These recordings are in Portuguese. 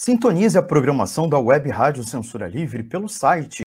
Sintonize a programação da Web Rádio Censura Livre pelo site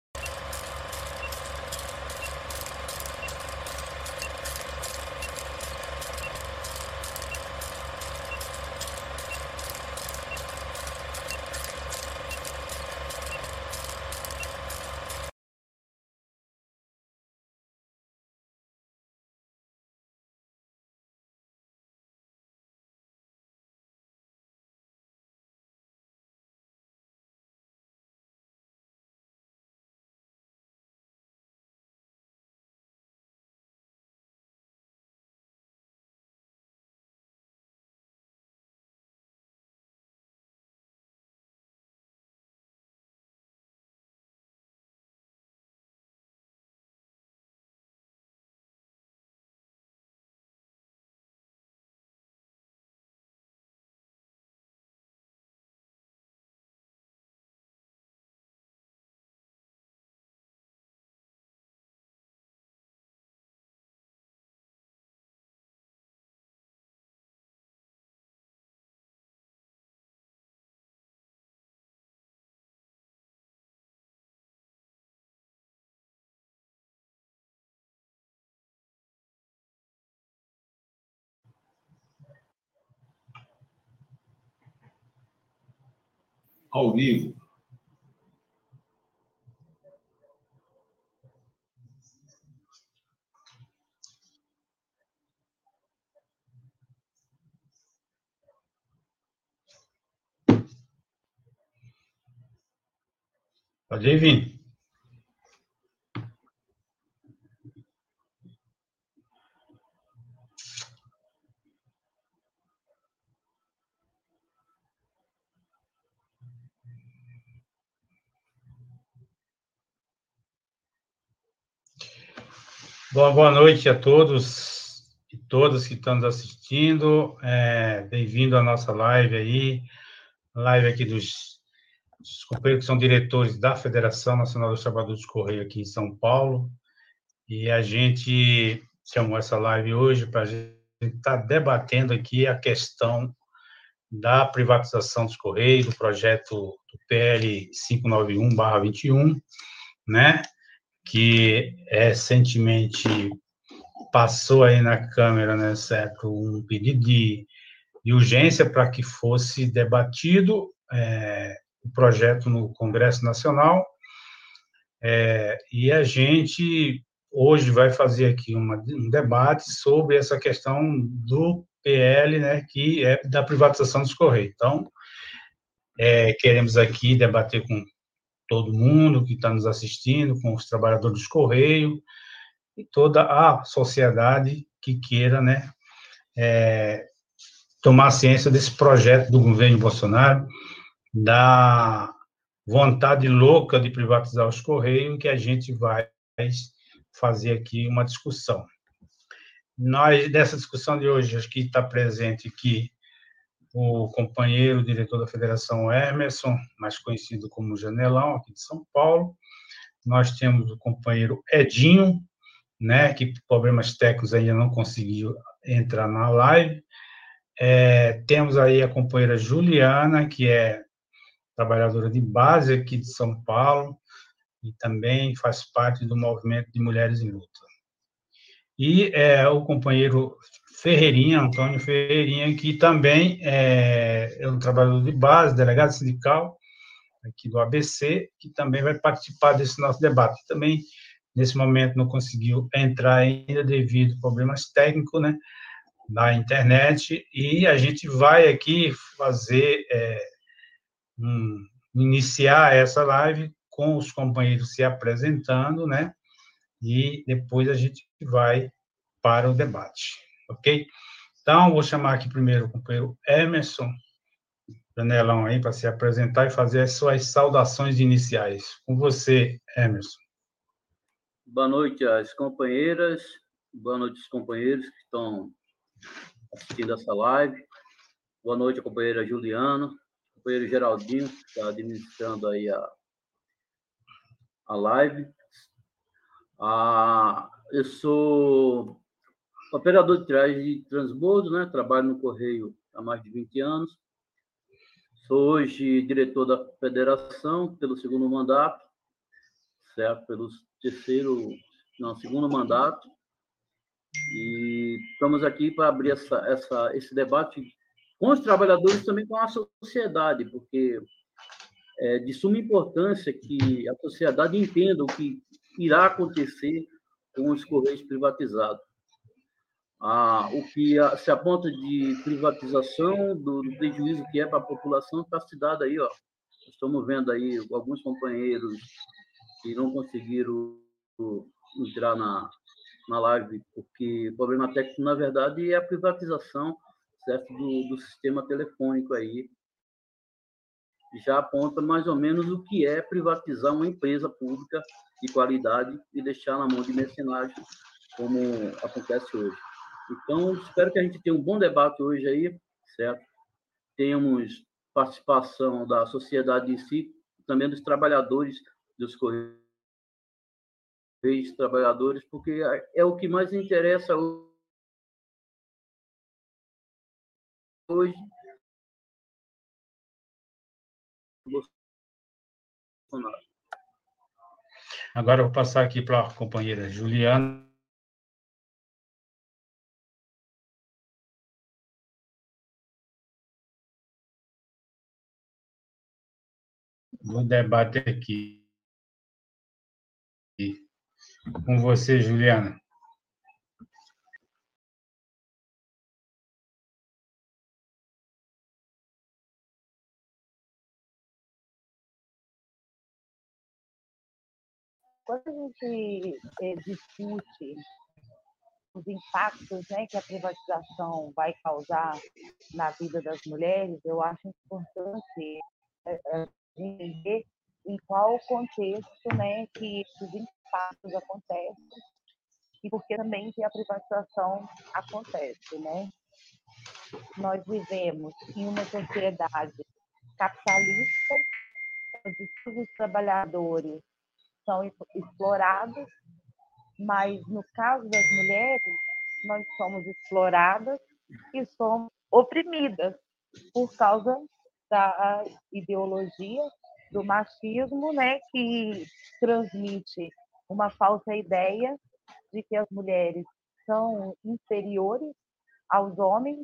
ao vivo. Pode vir. Bom, boa noite a todos e todas que estão nos assistindo. É, Bem-vindo à nossa live aí, live aqui dos, dos, companheiros que são diretores da Federação Nacional dos Trabalhadores de Correio aqui em São Paulo. E a gente chamou essa live hoje para a gente estar tá debatendo aqui a questão da privatização dos Correios, do projeto do PL 591-21, né? Que recentemente passou aí na Câmara, né, certo, um pedido de, de urgência para que fosse debatido é, o projeto no Congresso Nacional, é, e a gente hoje vai fazer aqui uma, um debate sobre essa questão do PL, né, que é da privatização dos Correios. Então, é, queremos aqui debater com todo mundo que está nos assistindo, com os trabalhadores do Correio e toda a sociedade que queira, né, é, tomar ciência desse projeto do governo Bolsonaro, da vontade louca de privatizar os Correios, que a gente vai fazer aqui uma discussão. Nós, dessa discussão de hoje, acho que está presente aqui o companheiro diretor da Federação Emerson, mais conhecido como Janelão, aqui de São Paulo. Nós temos o companheiro Edinho, né, que por problemas técnicos ainda não conseguiu entrar na live. É, temos aí a companheira Juliana, que é trabalhadora de base aqui de São Paulo e também faz parte do movimento de Mulheres em Luta. E é, o companheiro Ferreirinha, Antônio Ferreirinha, que também é, é um trabalhador de base, delegado sindical aqui do ABC, que também vai participar desse nosso debate. Também, nesse momento, não conseguiu entrar ainda devido a problemas técnicos, né, da internet, e a gente vai aqui fazer, é, um, iniciar essa live com os companheiros se apresentando, né, e depois a gente vai para o debate ok? Então, vou chamar aqui primeiro o companheiro Emerson Janelão aí para se apresentar e fazer as suas saudações iniciais. Com você, Emerson. Boa noite às companheiras, boa noite aos companheiros que estão assistindo essa live. Boa noite à companheira Juliana, companheiro Geraldinho, que está administrando aí a, a live. Ah, eu sou operador de triagem de transbordo, né? Trabalho no Correio há mais de 20 anos. Sou hoje diretor da federação pelo segundo mandato, certo? Pelo terceiro, não, segundo mandato. E estamos aqui para abrir essa, essa, esse debate com os trabalhadores também com a sociedade, porque é de suma importância que a sociedade entenda o que irá acontecer com os Correios privatizados. Ah, o que se aponta de privatização, do, do prejuízo que é para a população, está se dado aí. Ó. Estamos vendo aí alguns companheiros que não conseguiram entrar na, na live, porque o problema técnico, na verdade, é a privatização certo, do, do sistema telefônico aí, já aponta mais ou menos o que é privatizar uma empresa pública de qualidade e deixar na mão de mercenários, como acontece hoje. Então, espero que a gente tenha um bom debate hoje aí, certo? Temos participação da sociedade em si, também dos trabalhadores dos Correios, trabalhadores, porque é, o que mais interessa hoje. Agora eu vou passar aqui para a companheira Juliana. Vou debater aqui com você, Juliana. quando a gente é, discute os impactos né, que a privatização vai causar na vida das mulheres, eu acho importante é, entender em qual contexto né, que esses impactos acontecem e porque também que a privatização acontece. Né? Nós vivemos em uma sociedade capitalista, onde todos os trabalhadores são exploradas, mas no caso das mulheres, nós somos exploradas e somos oprimidas por causa da ideologia do machismo, né, que transmite uma falsa ideia de que as mulheres são inferiores aos homens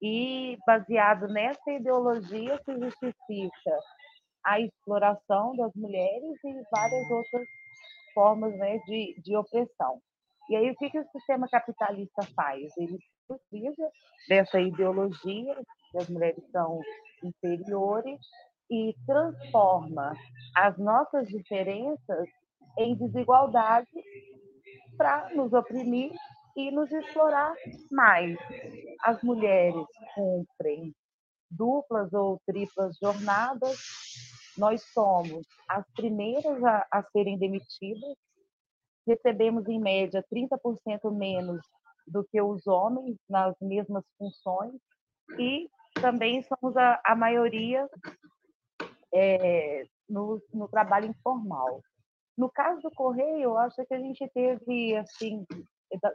e baseado nessa ideologia se justifica a exploração das mulheres e várias outras formas né, de, de opressão. E aí, o que, que o sistema capitalista faz? Ele precisa dessa ideologia que as mulheres são inferiores e transforma as nossas diferenças em desigualdade para nos oprimir e nos explorar mais. As mulheres cumprem duplas ou triplas jornadas nós somos as primeiras a, a serem demitidas, recebemos em média 30% menos do que os homens nas mesmas funções e também somos a, a maioria é, no, no trabalho informal. No caso do Correio, eu acho que a gente teve, assim,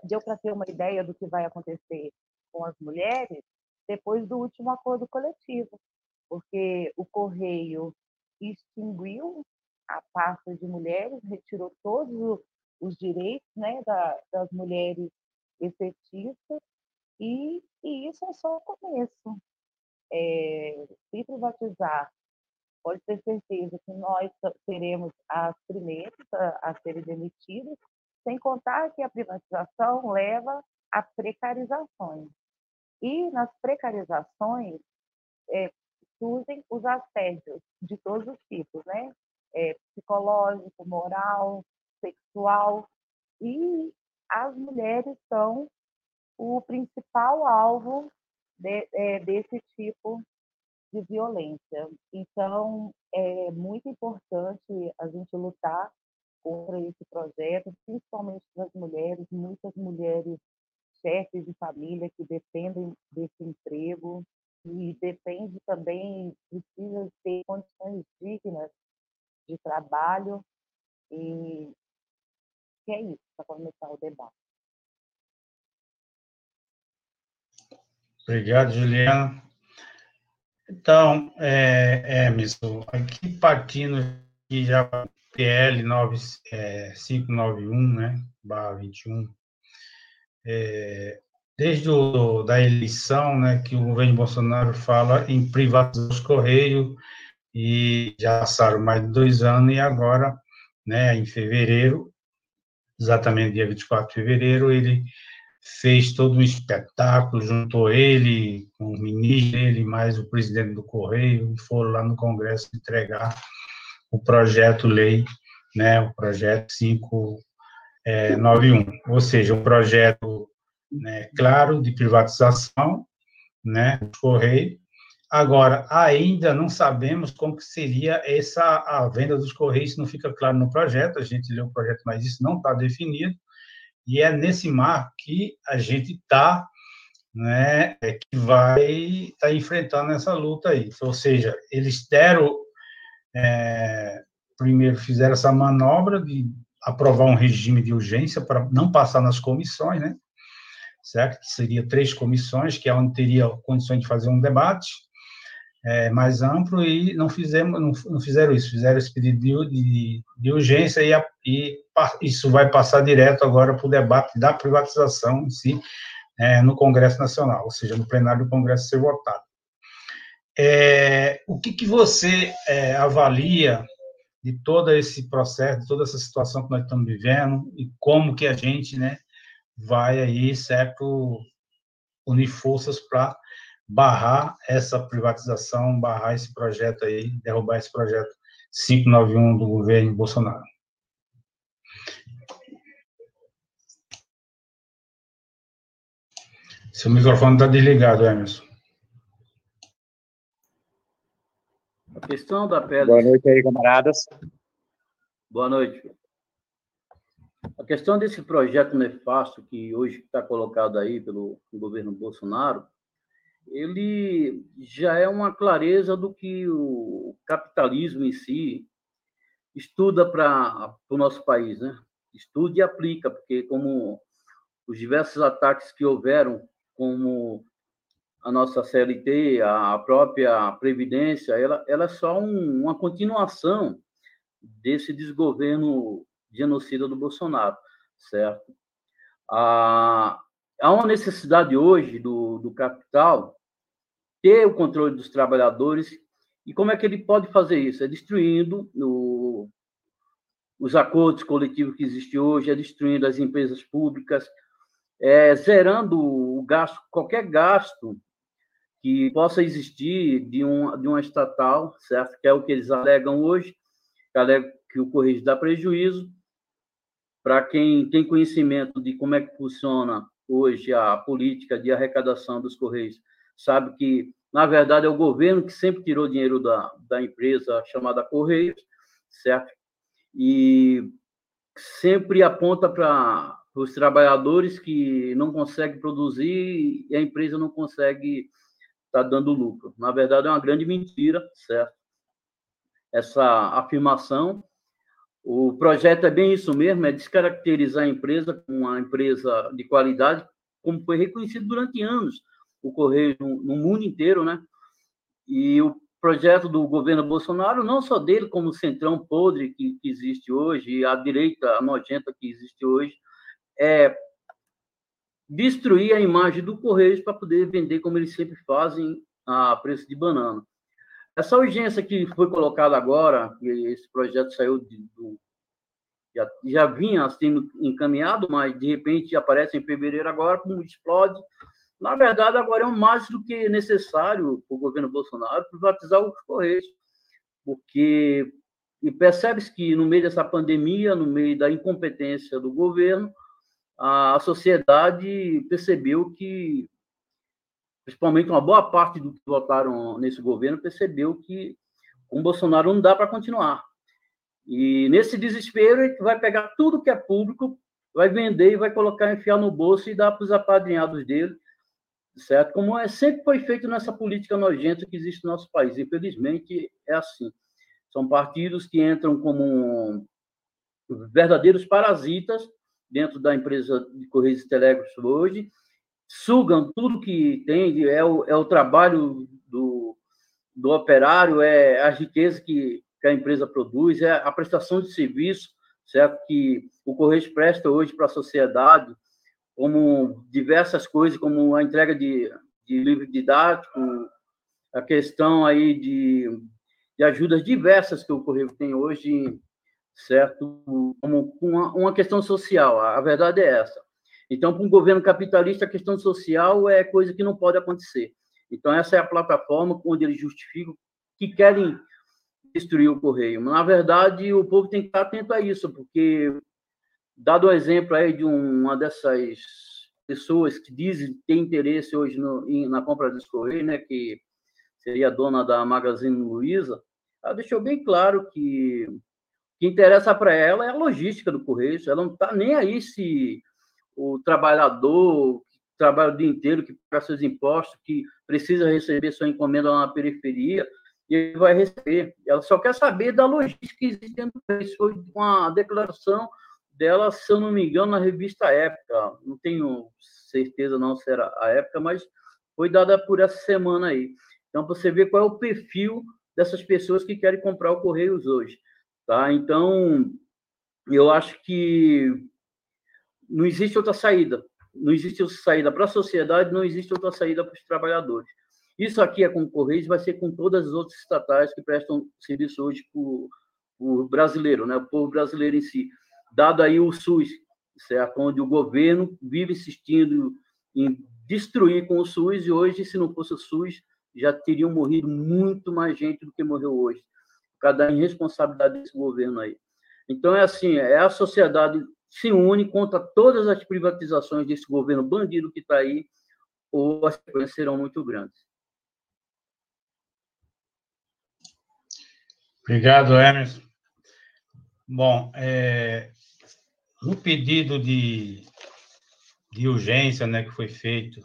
deu para ter uma ideia do que vai acontecer com as mulheres depois do último acordo coletivo, porque o Correio extinguiu a pasta de mulheres, retirou todos os direitos né, da, das mulheres efetistas, e, e, isso é só o começo. É, se privatizar, pode ter certeza que nós seremos as primeiras a, a serem demitidas, sem contar que a privatização leva a precarizações. E nas precarizações, é, surgem os assédios de todos os tipos, né? É, psicológico, moral, sexual, e as mulheres são o principal alvo de, é, desse tipo de violência. Então, é muito importante a gente lutar contra esse projeto, principalmente das mulheres, muitas mulheres chefes de família que dependem desse emprego, e depende também, precisa ter condições dignas de trabalho. E é isso, para começar o debate. Obrigado, Juliana. Então, é, Emerson, aqui partindo aqui já PL 9591, né, barra 21, é, desde o, da eleição, né, que o governo Bolsonaro fala em privatizar os Correios, e já passaram mais de dois anos, e agora, né, em fevereiro, exatamente dia 24 de fevereiro, ele fez todo um espetáculo, juntou ele, com o ministro dele, mais o presidente do Correio, e foram lá no Congresso entregar o projeto-lei, né, o projeto 591, é, ou seja, um projeto né, claro de privatização né, do Correio. Agora, ainda não sabemos como que seria essa a venda dos Correios, não fica claro no projeto, a gente leu o projeto, mas isso não está definido, e é nesse marco que a gente está, né, é que vai estar tá enfrentando essa luta aí. Ou seja, eles deram, é, primeiro fizeram essa manobra de aprovar um regime de urgência para não passar nas comissões, né, certo? Que seria três comissões, que é onde teria condições de fazer um debate é, mais amplo e não fizemos, não, não, fizeram isso, fizeram esse pedido de, de urgência e, a, e, isso vai passar direto agora para o debate da privatização em si é, no Congresso Nacional, ou seja, no plenário do Congresso ser votado. É, o que, que você é, avalia de todo esse processo, de toda essa situação que nós estamos vivendo e como que a gente, né, vai aí, certo, unir forças para barrar essa privatização, barrar esse projeto aí, derrubar esse projeto 591 do governo Bolsonaro. Seu microfone está desligado, Emerson. A questão da pele. Boa noite aí, camaradas. Boa noite. A questão desse projeto nefasto que hoje está colocado aí pelo governo Bolsonaro, ele já é uma clareza do que o capitalismo em si estuda para o nosso país, né? Estuda e aplica, porque como os diversos ataques que houveram, como a nossa CLT, a própria Previdência, ela, ela é só um, uma continuação desse desgoverno genocida do Bolsonaro, certo? A, há uma necessidade hoje do, do capital ter o controle dos trabalhadores. E como é que ele pode fazer isso? É destruindo o, os acordos coletivos que existem hoje, é destruindo as empresas públicas, é zerando o gasto, qualquer gasto que possa existir de, um, de uma estatal, certo? Que é o que eles alegam hoje, que, alegam que o Correio dá prejuízo. Para quem tem conhecimento de como é que funciona hoje a política de arrecadação dos Correios, sabe que, na verdade, é o governo que sempre tirou dinheiro da, da empresa chamada Correios, certo? E sempre aponta para os trabalhadores que não conseguem produzir e a empresa não consegue estar tá dando lucro. Na verdade, é uma grande mentira, certo? Essa afirmação. O projeto é bem isso mesmo, é descaracterizar a empresa como uma empresa de qualidade, como foi reconhecido durante anos o Correio no, no mundo inteiro, né? E o projeto do governo Bolsonaro, não só dele, como o centrão podre que, que existe hoje, a direita nojenta que existe hoje, é destruir a imagem do Correio para poder vender como eles sempre fazem a preço de banana. Essa urgência que foi colocada agora, que esse projeto saiu de, do, já, já vinha sendo encaminhado, mas de repente aparece em fevereiro agora, como explode, na verdade, agora é mais do que necessário para o governo Bolsonaro privatizar os Correios, porque e percebe-se que no meio dessa pandemia, no meio da incompetência do governo, a sociedade percebeu que, principalmente uma boa parte do que votaram nesse governo, percebeu que com Bolsonaro não dá para continuar. E nesse desespero, ele vai pegar tudo que é público, vai vender e vai colocar, enfiar no bolso e dar para os apadrinhados dele, certo? Como é, sempre foi feito nessa política nojenta que existe no nosso país. Infelizmente, é assim. São partidos que entram como verdadeiros parasitas dentro da empresa de Correios e Telégrafos hoje, sugam tudo que tem, é o, é o trabalho do, do operário é a riqueza que, que a empresa produz, é a prestação de serviço, certo? Que o Correio presta hoje para a sociedade, como diversas coisas, como a entrega de, de livro didático, a questão aí de, de ajudas diversas que o Correio tem hoje, certo? Como uma, uma questão social, a verdade é essa. Então, para um governo capitalista, a questão social é coisa que não pode acontecer. Então, essa é a plataforma onde eles justificam que querem destruir o Correio. Mas, na verdade, o povo tem que estar atento a isso, porque, dado o exemplo aí de uma dessas pessoas que dizem ter interesse hoje no, na compra dos Correios, né, que seria a dona da Magazine Luiza, ela deixou bem claro que o que interessa para ela é a logística do Correio. Ela não está nem aí se o trabalhador trabalha o dia inteiro, que paga seus impostos, que precisa receber sua encomenda lá na periferia, e ele vai receber. Ela só quer saber da logística que existe dentro do Isso foi uma declaração dela, se eu não me engano, na revista Época. Não tenho certeza não se era a época, mas foi dada por essa semana aí. Então, você vê qual é o perfil dessas pessoas que querem comprar o Correios hoje. Tá? Então, eu acho que não existe outra saída não existe outra saída para a sociedade, não existe outra saída para os trabalhadores. Isso aqui é com o Correios, vai ser com todas as outras estatais que prestam serviço hoje para o brasileiro, né? o povo brasileiro em si. Dado aí o SUS, certo? onde o governo vive insistindo em destruir com o SUS, e hoje, se não fosse o SUS, já teriam morrido muito mais gente do que morreu hoje, por causa da irresponsabilidade desse governo aí. Então, é assim, é a sociedade se une contra todas as privatizações desse governo bandido que está aí, ou as consequências serão muito grandes. Obrigado, Emerson. Bom, é, no pedido de, de urgência né, que foi feito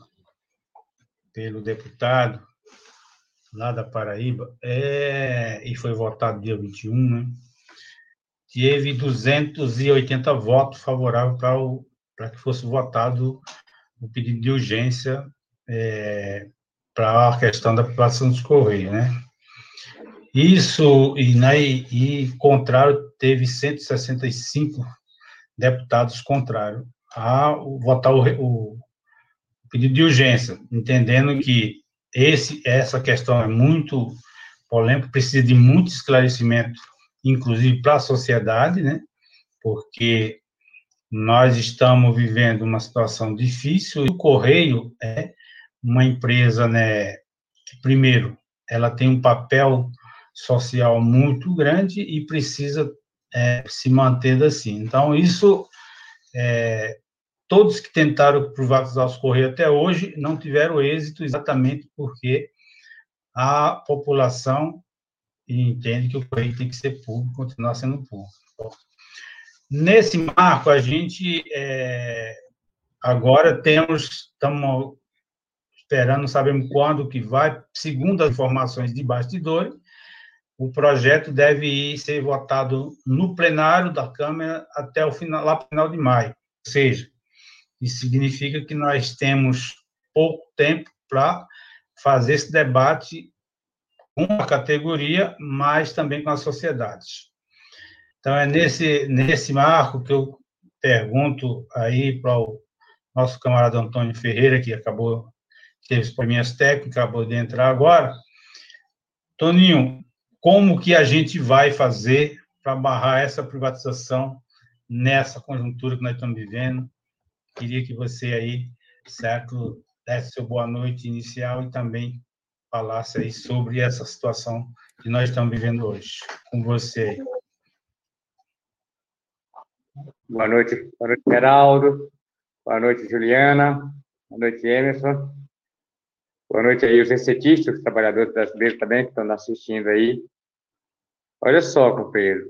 pelo deputado lá da Paraíba, é, e foi votado dia 21, né? Teve 280 votos favoráveis para que fosse votado o pedido de urgência é, para a questão da população dos Correios, né? Isso, e, né, e contrário, teve 165 deputados contrários a votar o, o pedido de urgência, entendendo que esse, essa questão é muito polêmica, precisa de muito esclarecimento inclusive para a sociedade, né? Porque nós estamos vivendo uma situação difícil. O Correio é uma empresa, né? Que, primeiro, ela tem um papel social muito grande e precisa é, se manter assim. Então, isso, é, todos que tentaram privatizar os Correios até hoje não tiveram êxito exatamente porque a população e entende que o correio tem que ser público, continuar sendo público. Nesse marco, a gente é, agora temos, estamos esperando, não sabemos quando que vai, segundo as informações de bastidores, o projeto deve ir ser votado no plenário da Câmara até o final, lá final de maio. Ou seja, isso significa que nós temos pouco tempo para fazer esse debate com a categoria, mas também com a sociedade. Então, é nesse, nesse marco que eu pergunto aí para o nosso camarada Antônio Ferreira, que acabou, teve as probleminhas técnicas, acabou de entrar agora. Toninho, como que a gente vai fazer para barrar essa privatização nessa conjuntura que nós estamos vivendo? Queria que você aí, certo, desse seu boa noite inicial e também falasse aí sobre essa situação que nós estamos vivendo hoje. Com você. Boa noite, boa noite, Geraldo. Boa noite, Juliana. Boa noite, Emerson. Boa noite aí, os recetistas, os trabalhadores brasileiros também que estão assistindo aí. Olha só, companheiro.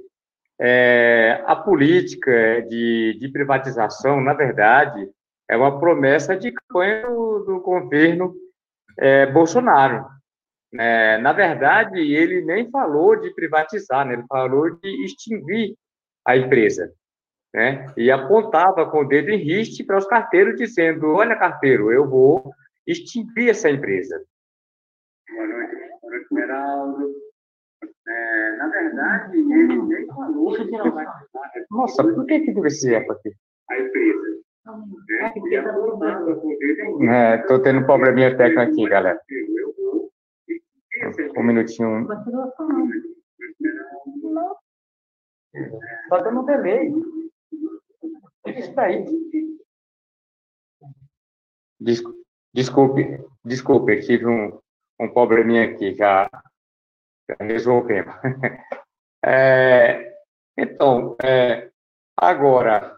É, a política de, de, privatização, na verdade, é uma promessa de campanha do, do governo é, Bolsonaro. É, na verdade, ele nem falou de privatizar, né? ele falou de extinguir a empresa. Né? E apontava com o dedo em riste para os carteiros, dizendo: Olha, carteiro, eu vou extinguir essa empresa. Geraldo. É, na verdade, ele nem falou. Nossa, por que que deve ser aqui? A empresa. É, tô tendo um probleminha técnico aqui, galera. Um minutinho. Tá dando um delay. Isso daí. Desculpe, desculpe, tive um, um probleminha aqui, já, já resolvemos. É, então, é, agora,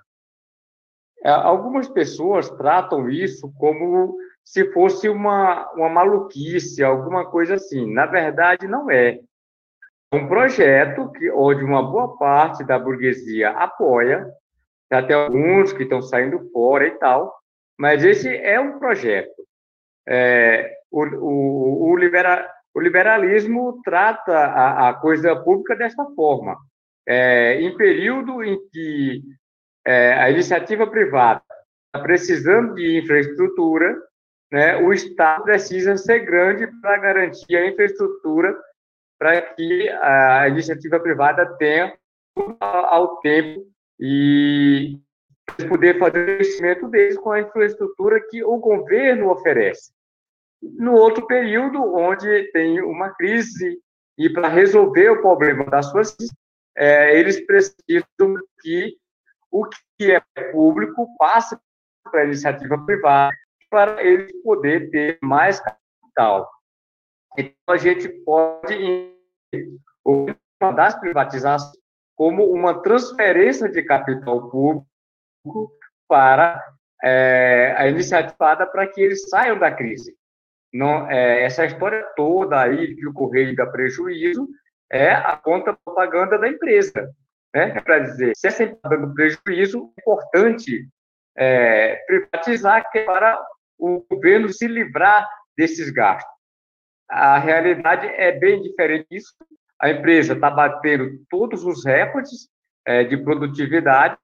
algumas pessoas tratam isso como se fosse uma, uma maluquice, alguma coisa assim. Na verdade, não é. É um projeto que, onde uma boa parte da burguesia apoia, até alguns que estão saindo fora e tal, mas esse é um projeto. É, o, o, o, libera, o, liberalismo trata a, a, coisa pública desta forma. É, em período em que é, a iniciativa privada está precisando de infraestrutura, né, o Estado precisa ser grande para garantir a infraestrutura para que a iniciativa privada tenha ao tempo e poder fazer o investimento deles com a infraestrutura que o governo oferece. No outro período, onde tem uma crise, e para resolver o problema das suas é, eles precisam que o que é público passe para a iniciativa privada, para eles poder ter mais capital. Então, a gente pode uma das privatizações como uma transferência de capital público para é, a iniciativa para que eles saiam da crise. Não, é, essa história toda aí que o Correio dá prejuízo é a conta propaganda da empresa. Né? É para dizer, se empresa está dando prejuízo, é importante é, privatizar que é para o governo se livrar desses gastos. A realidade é bem diferente disso. A empresa está batendo todos os recordes é, de produtividade.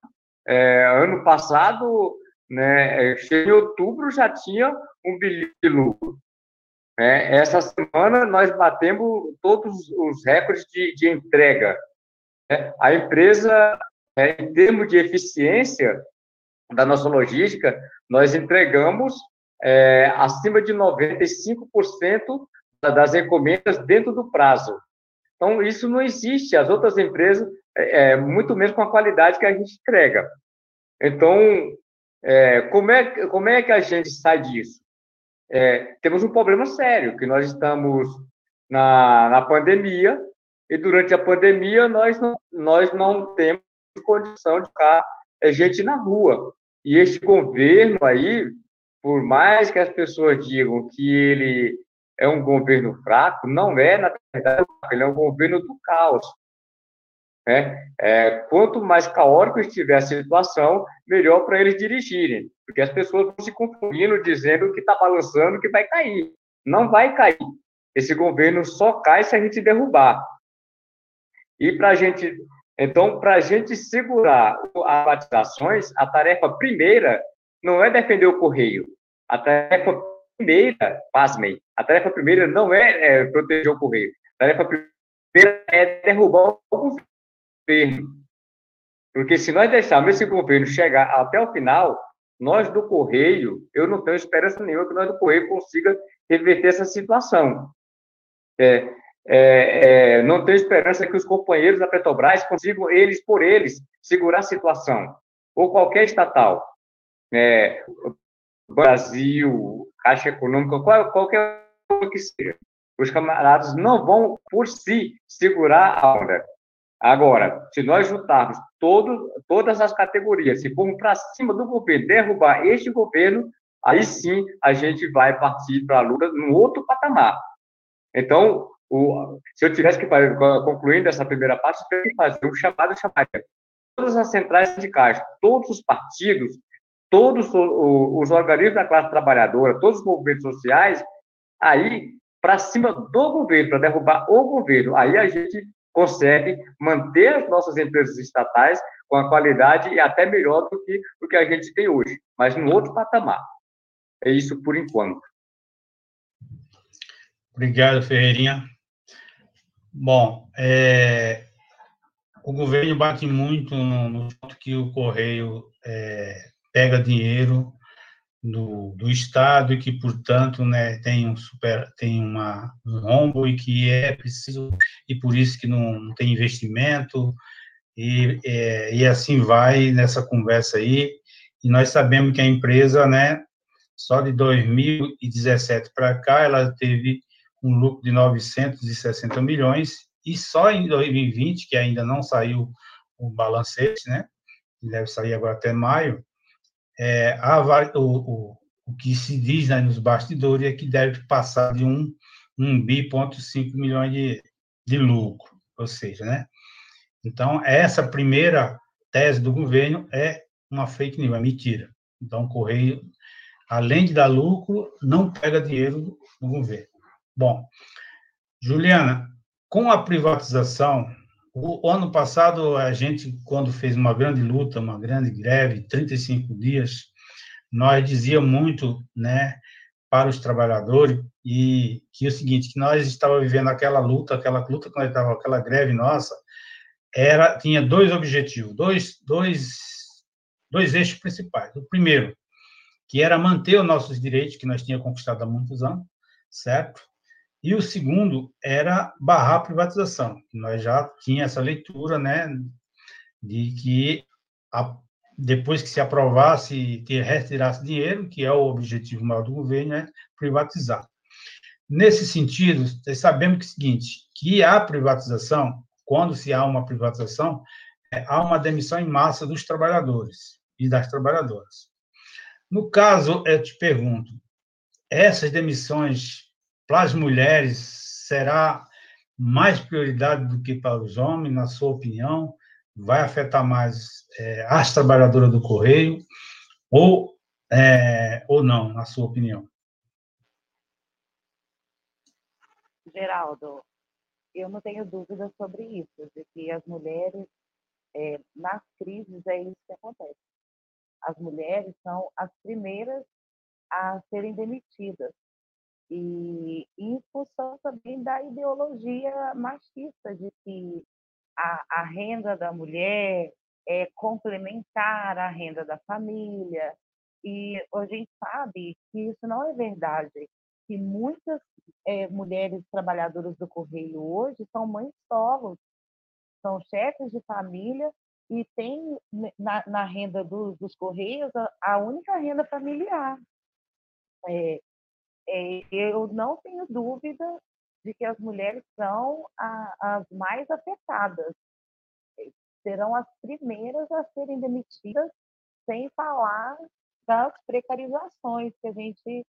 É, ano passado, né, é, em outubro, já tinha um bilhão de lucro. É, essa semana, nós batemos todos os recordes de, de entrega. É, a empresa, é, em termos de eficiência da nossa logística, nós entregamos é, acima de 95% das encomendas dentro do prazo. Então, isso não existe. As outras empresas, é, é, muito menos com a qualidade que a gente entrega. Então, é, como, é, como é que a gente sai disso? É, temos um problema sério, que nós estamos na, na pandemia, e durante a pandemia nós não, nós não temos condição de ficar é, gente na rua. E este governo aí, por mais que as pessoas digam que ele é um governo fraco, não é, na verdade, ele é um governo do caos. Né? É, quanto mais caótico estiver a situação, melhor para eles dirigirem, porque as pessoas vão se confundindo, dizendo que está balançando, que vai cair. Não vai cair. Esse governo só cai se a gente derrubar. E para a gente, então, para a gente segurar as privatizações, a tarefa primeira não é defender o correio. A tarefa primeira, pasmem, a tarefa primeira não é, é proteger o correio. A tarefa primeira é derrubar o governo. Porque se nós deixarmos esse governo chegar até o final, nós do Correio, eu não tenho esperança nenhuma que nós do Correio consiga reverter essa situação. É, é, é, não tenho esperança que os companheiros da Petrobras consigam, eles por eles, segurar a situação. Ou qualquer estatal. É, Brasil, Caixa Econômica, qual, qualquer que seja. Os camaradas não vão, por si, segurar a onda. Agora, se nós juntarmos todo, todas as categorias, se formos para cima do governo, derrubar este governo, aí sim a gente vai partir para a luta num outro patamar. Então, o, se eu tivesse que fazer, concluindo essa primeira parte, eu teria que fazer um chamado chamado todas as centrais sindicais, todos os partidos, todos os organismos da classe trabalhadora, todos os movimentos sociais, aí para cima do governo, para derrubar o governo. Aí a gente consegue manter as nossas empresas estatais com a qualidade e até melhor do que o que a gente tem hoje, mas no outro patamar. É isso por enquanto. Obrigado, Ferreirinha. Bom, é, o governo bate muito no, ponto que o Correio é, pega dinheiro do, do Estado e que, portanto, né, tem, um, super, tem uma, um rombo e que é preciso, e por isso que não, não tem investimento, e, é, e assim vai nessa conversa aí, e nós sabemos que a empresa, né, só de 2017 para cá, ela teve um lucro de 960 milhões, e só em 2020, que ainda não saiu o balancete, né, deve sair agora até maio, é, a, o, o, o que se diz né, nos bastidores é que deve passar de um, um bi ponto milhões de, de lucro, ou seja, né? Então, essa primeira tese do governo é uma fake news, é mentira. Então, o Correio, além de dar lucro, não pega dinheiro do governo. Bom, Juliana, com a privatização, o, ano passado, a gente, quando fez uma grande luta, uma grande greve, 35 dias, nós dizia muito, né, para os trabalhadores e que é o seguinte, que nós estávamos vivendo aquela luta, aquela luta que nós estava, aquela greve nossa, era tinha dois objetivos, dois, dois, dois eixos principais. O primeiro, que era manter os nossos direitos que nós tínhamos conquistado há muitos anos, certo? E o segundo era barrar a privatização. Nós já tinha essa leitura, né, de que a, depois que se aprovasse e retirasse dinheiro, que é o objetivo maior do governo, é privatizar. Nesse sentido, sabemos que é o seguinte, que a privatização, quando se há uma privatização, é, há uma demissão em massa dos trabalhadores e das trabalhadoras. No caso, eu te pergunto, essas demissões para as mulheres será mais prioridade do que para os homens, na sua opinião? Vai afetar mais é, as trabalhadoras do Correio ou, é, ou não, na sua opinião? Geraldo, eu não tenho dúvida sobre isso, de que as mulheres, é, nas crises, é isso que acontece. As mulheres são as primeiras a serem demitidas e em função também da ideologia machista, de que a, a renda da mulher é complementar à renda da família. E a gente sabe que isso não é verdade, que muitas é, mulheres trabalhadoras do Correio hoje são mães solos, são chefes de família e têm na, na renda do, dos Correios a, a, única renda familiar. É, eu não tenho dúvida de que as mulheres são a, as mais afetadas. É, serão as primeiras a serem demitidas, sem falar das precarizações que a gente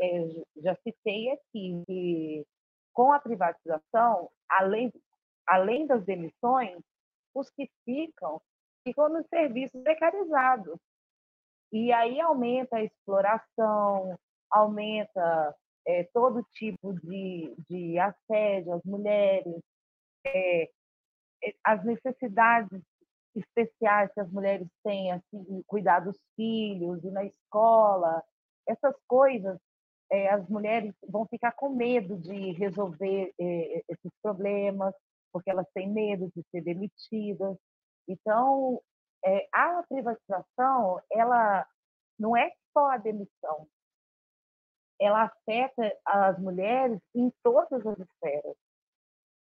é, já citei aqui, com a privatização, além, além das demissões, os que ficam, ficam nos serviços precarizados. E aí aumenta a exploração, aumenta é, todo tipo de, de assédio às mulheres, é, as necessidades especiais que as mulheres têm, assim, cuidar dos filhos, ir na escola, essas coisas, é, as mulheres vão ficar com medo de resolver esses problemas, porque elas têm medo de ser demitidas. Então, a privatização, ela não é só a demissão, ela afeta as mulheres em todas as esferas.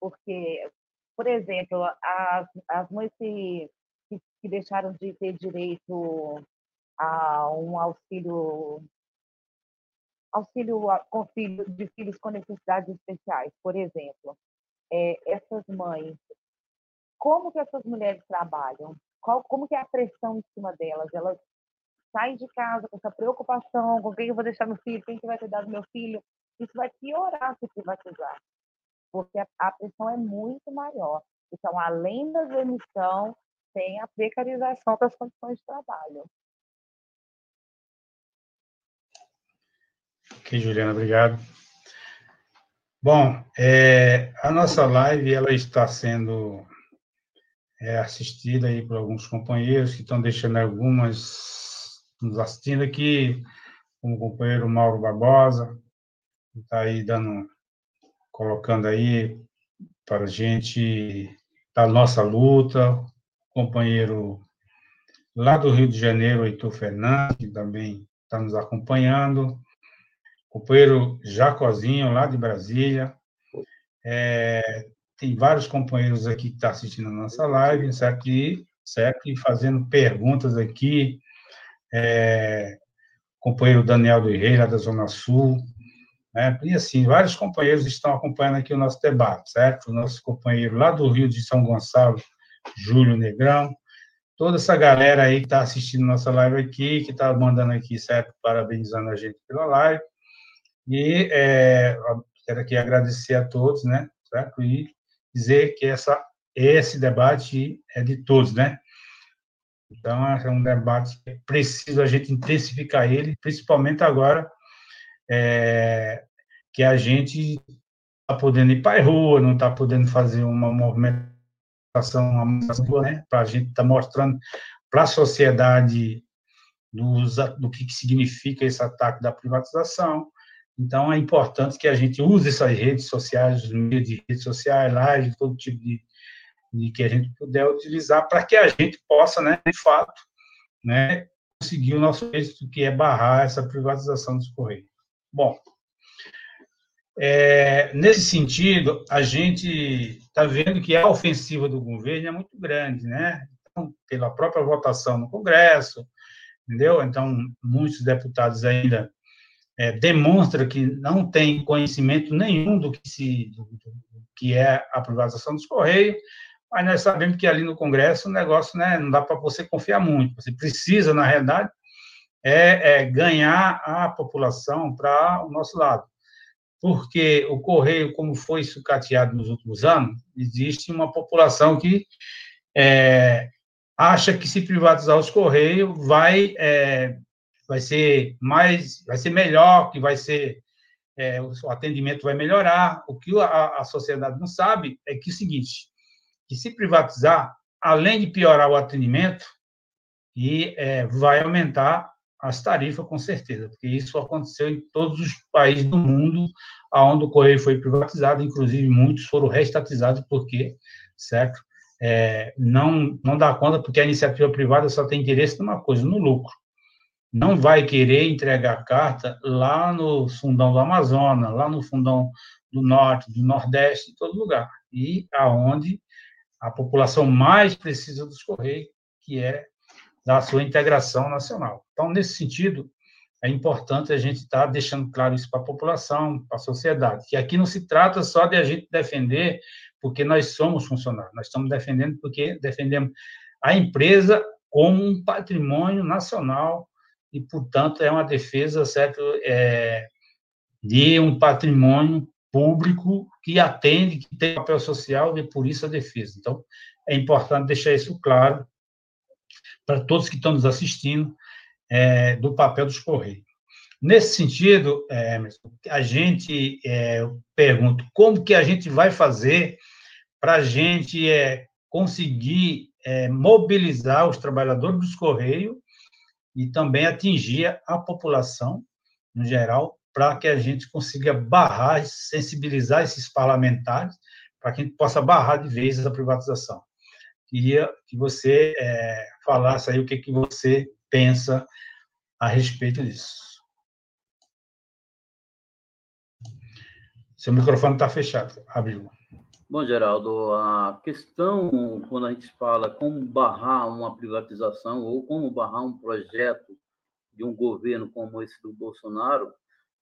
Porque, por exemplo, as, as mães que, que, que deixaram de ter direito a um auxílio auxílio com filho, de filhos com necessidades especiais, por exemplo, é, essas mães, como que essas mulheres trabalham? Qual, como que é a pressão em cima delas? Elas saem de casa com essa preocupação, com quem eu vou deixar meu filho, quem que vai cuidar do meu filho, isso vai piorar se privatizar, porque a, a pressão é muito maior. Então, além da demissão, tem a precarização das condições de trabalho. Ok, Juliana, obrigado. Bom, é, a nossa live ela está sendo é, assistida aí por alguns companheiros que estão deixando algumas nos assistindo aqui, como o companheiro Mauro Barbosa, está aí dando, colocando aí para a gente, da nossa luta, companheiro lá do Rio de Janeiro, Heitor Fernandes, que também está nos acompanhando, companheiro Jacozinho, lá de Brasília, é, tem vários companheiros aqui que estão tá assistindo a nossa live, certo? E, certo? e fazendo perguntas aqui, é, companheiro Daniel do Rei, lá da Zona Sul, né? E assim, vários companheiros estão acompanhando aqui o nosso debate, certo? O nosso companheiro lá do Rio de São Gonçalo, Júlio Negrão, toda essa galera aí que está assistindo nossa live aqui, que está mandando aqui, certo? Parabenizando a gente pela live. E é, quero aqui agradecer a todos, né? Certo? E dizer que essa, esse debate é de todos, né? Então, é um debate que é preciso a gente intensificar ele, principalmente agora é, que a gente está podendo ir para a rua, não está podendo fazer uma movimentação, uma movimentação né, para a gente estar tá mostrando para a sociedade do, do que, que significa esse ataque da privatização. Então, é importante que a gente use essas redes sociais, os meios de redes sociais, live, todo tipo de, de que a gente puder utilizar para que a gente possa, né, de fato, né, conseguir o nosso êxito, que é barrar essa privatização dos Correios. Bom, é, nesse sentido, a gente está vendo que a ofensiva do governo é muito grande, né? Então, pela própria votação no Congresso, entendeu? Então, muitos deputados ainda é, demonstram que não têm conhecimento nenhum do que, se, do, do que é a privatização dos Correios, mas nós sabemos que ali no Congresso o negócio né, não dá para você confiar muito. Você precisa, na realidade, é, é ganhar a população para o nosso lado. Porque o Correio, como foi sucateado nos últimos anos, existe uma população que é, acha que se privatizar os Correios vai, é, vai ser mais, vai ser melhor, que vai ser é, o atendimento vai melhorar. O que a, a sociedade não sabe é que é o seguinte, que se privatizar, além de piorar o atendimento, e é, vai aumentar as tarifas, com certeza, porque isso aconteceu em todos os países do mundo onde o correio foi privatizado, inclusive muitos foram restatizados, porque, certo? É, não, não dá conta, porque a iniciativa privada só tem interesse numa coisa, no lucro. Não vai querer entregar carta lá no fundão do Amazonas, lá no fundão do Norte, do Nordeste, em todo lugar. E aonde a população mais precisa dos Correios, que é da sua integração nacional. Então, nesse sentido, é importante a gente estar tá deixando claro isso para a população, para a sociedade, que aqui não se trata só de a gente defender porque nós somos funcionários, nós estamos defendendo porque defendemos a empresa como um patrimônio nacional e, portanto, é uma defesa, certo, é, de um patrimônio público que atende, que tem papel social e por isso a defesa. Então, é importante deixar isso claro para todos que estão nos assistindo, é, do papel dos Correios. Nesse sentido, é, a gente é, pergunta como que a gente vai fazer para a gente é, conseguir é, mobilizar os trabalhadores dos Correios e também atingir a população, no geral, para que a gente consiga barrar, sensibilizar esses parlamentares, para que a gente possa barrar de vez a privatização. Queria que você é, falasse aí o que, que você pensa a respeito disso. Seu microfone está fechado, abriu. Bom, Geraldo, a questão, quando a gente fala como barrar uma privatização ou como barrar um projeto de um governo como esse do Bolsonaro,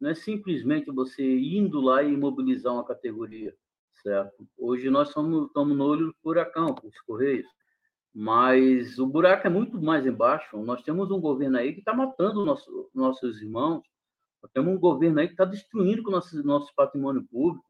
não é simplesmente você indo lá e mobilizar uma categoria certo? Hoje nós somos, estamos no olho do furacão, com os Correios, mas o buraco é muito mais embaixo. Nós temos um governo aí que está matando nosso, nossos irmãos, nós temos um governo aí que está destruindo o nosso, nosso patrimônio público,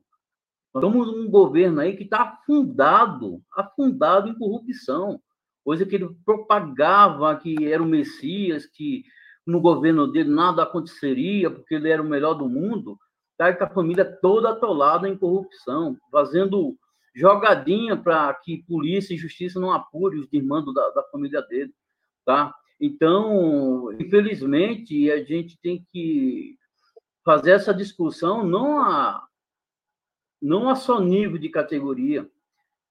nós temos um governo aí que está afundado, afundado em corrupção, coisa que ele propagava que era o Messias, que no governo dele nada aconteceria, porque ele era o melhor do mundo tá com a família toda atolada em corrupção, fazendo jogadinha para que polícia e justiça não apure os desmandos da, da família dele, tá? Então, infelizmente, a gente tem que fazer essa discussão não a, não a só nível de categoria,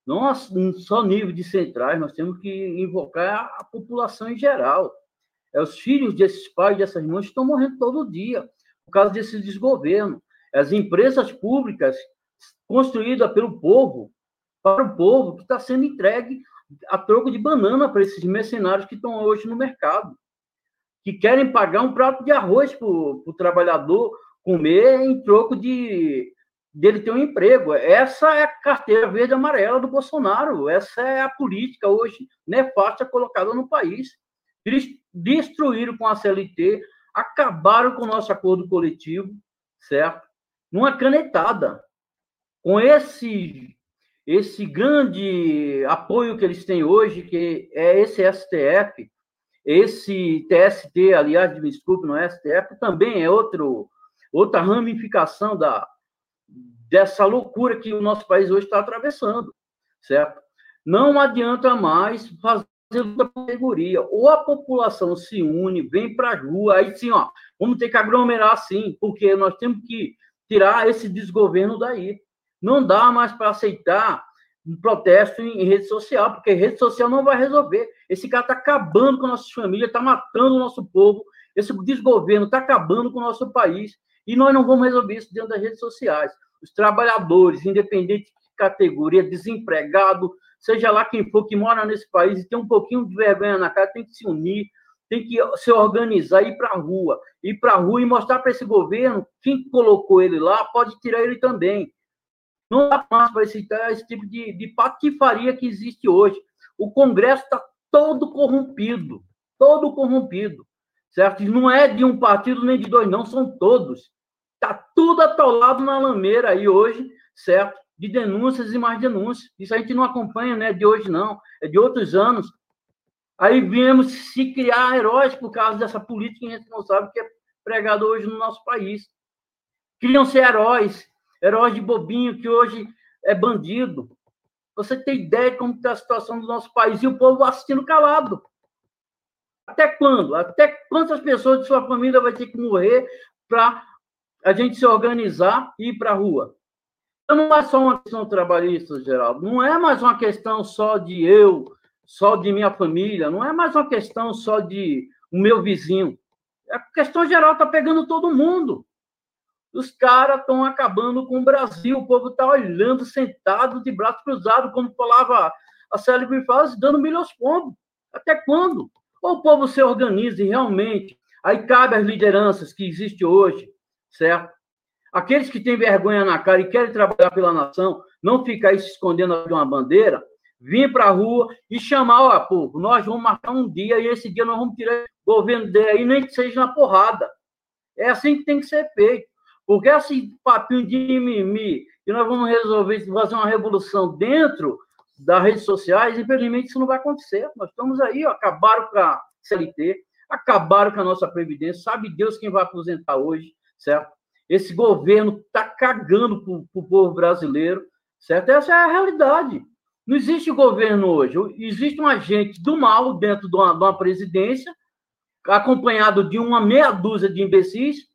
não a só nível de centrais, nós temos que invocar a população em geral. É os filhos desses pais, dessas mães estão morrendo todo dia por causa desse desgoverno. As empresas públicas construídas pelo povo, para o povo, que está sendo entregue a troco de banana para esses mercenários que estão hoje no mercado, que querem pagar um prato de arroz para o trabalhador comer em troco de dele ter um emprego. Essa é a carteira verde e amarela do Bolsonaro. Essa é a política hoje nefasta colocada no país. Eles destruíram com a CLT, acabaram com o nosso acordo coletivo, certo? Numa canetada. Com esse esse grande apoio que eles têm hoje, que é esse STF, esse TST, aliás, me desculpe, não é STF, também é outro, outra ramificação da, dessa loucura que o nosso país hoje está atravessando, certo? Não adianta mais fazer luta categoria. Ou a população se une, vem para a rua, aí sim, ó, vamos ter que aglomerar sim, porque nós temos que tirar esse desgoverno daí. Não dá mais para aceitar um protesto em, rede social, porque rede social não vai resolver. Esse cara está acabando com nossas famílias, está matando o nosso povo. Esse desgoverno está acabando com o nosso país. E nós não vamos resolver isso dentro das redes sociais. Os trabalhadores, independente de categoria, desempregado, seja lá quem for que mora nesse país e tem um pouquinho de vergonha na cara, tem que se unir, tem que se organizar, ir para a rua, ir para a rua e mostrar para esse governo quem colocou ele lá pode tirar ele também. Não dá mais para aceitar esse tipo de, de patifaria que existe hoje. O Congresso está todo corrompido, todo corrompido, certo? Não é de um partido nem de dois, não, são todos. Está tudo atolado na lameira aí hoje, certo? De denúncias e mais denúncias. Isso a gente não acompanha, né? De hoje, não. É de outros anos. Aí viemos se criar heróis por causa dessa política irresponsável que é pregada hoje no nosso país. Queriam ser heróis, herói de bobinho que hoje é bandido. Você tem ideia de como está a situação do nosso país e o povo assistindo calado. Até quando? Até quantas pessoas de sua família vai ter que morrer para a gente se organizar e ir para a rua? Então, não é só uma questão trabalhista, Geraldo. Não é mais uma questão só de eu, só de minha família. Não é mais uma questão só de o meu vizinho. A questão geral está pegando todo mundo. Os caras estão acabando com o Brasil. O povo está olhando, sentado, de braço cruzado, como falava a célebre frase, dando milho aos pombos. Até quando? Ou o povo se organize realmente. Aí cabe às lideranças que existem hoje, certo? Aqueles que têm vergonha na cara e querem trabalhar pela nação, não ficar aí se escondendo de uma bandeira, vir para a rua e chamar, ó, povo, nós vamos marcar um dia e esse dia nós vamos tirar o governo daí, nem que seja na porrada. É assim que tem que ser feito. Porque esse papinho de mimimi, que nós vamos resolver fazer uma revolução dentro das redes sociais, infelizmente isso não vai acontecer. Nós estamos aí, ó, acabaram com a CLT, acabaram com a nossa Previdência, sabe Deus quem vai aposentar hoje, certo? Esse governo está cagando para o povo brasileiro, certo? Essa é a realidade. Não existe governo hoje. Existe um agente do mal dentro de uma, de uma presidência, acompanhado de uma meia dúzia de imbecis,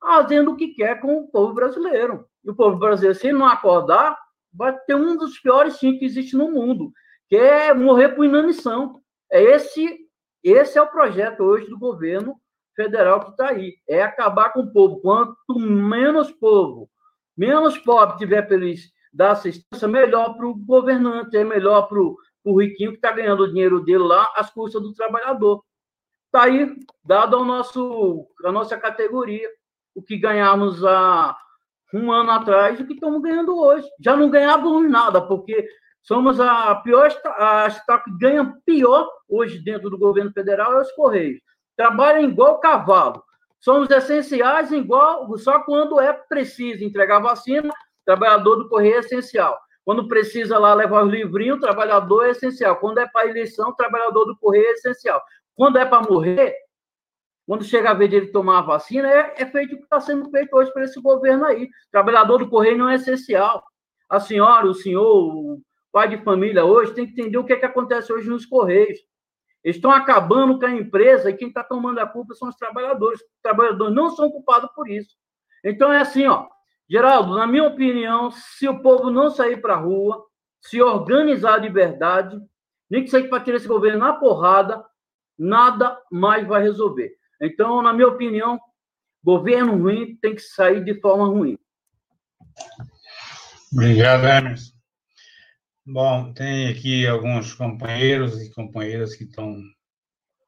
fazendo o que quer com o povo brasileiro. E o povo brasileiro, se não acordar, vai ter um dos piores sim que existe no mundo, que é morrer por inanição. É esse, esse é o projeto hoje do governo federal que está aí. É acabar com o povo. Quanto menos povo, menos pobre tiver eles dar assistência, melhor para o governante, é melhor para o riquinho que está ganhando o dinheiro dele lá às custas do trabalhador. Está aí, dado ao nosso, a nossa categoria o que ganhamos há um ano atrás e o que estamos ganhando hoje. Já não ganhávamos nada, porque somos a pior, a estatal que ganha pior hoje dentro do governo federal é os Correios. Trabalham igual cavalo. Somos essenciais igual, só quando é preciso entregar vacina, trabalhador do Correio é essencial. Quando precisa lá levar os livrinhos, o trabalhador é essencial. Quando é para eleição, o trabalhador do Correio é essencial. Quando é para morrer, quando chega a vez de ele tomar a vacina, é, é feito o que está sendo feito hoje por esse governo aí. O trabalhador do Correio não é essencial. A senhora, o senhor, o pai de família hoje tem que entender o que, é que acontece hoje nos Correios. Eles estão acabando com a empresa e quem está tomando a culpa são os trabalhadores. Os trabalhadores não são culpados por isso. Então é assim, ó. Geraldo, na minha opinião, se o povo não sair para a rua, se organizar de verdade, nem que seja para tirar esse governo na porrada, nada mais vai resolver. Então, na minha opinião, governo ruim tem que sair de forma ruim. Obrigado, Emerson. Bom, tem aqui alguns companheiros e companheiras que estão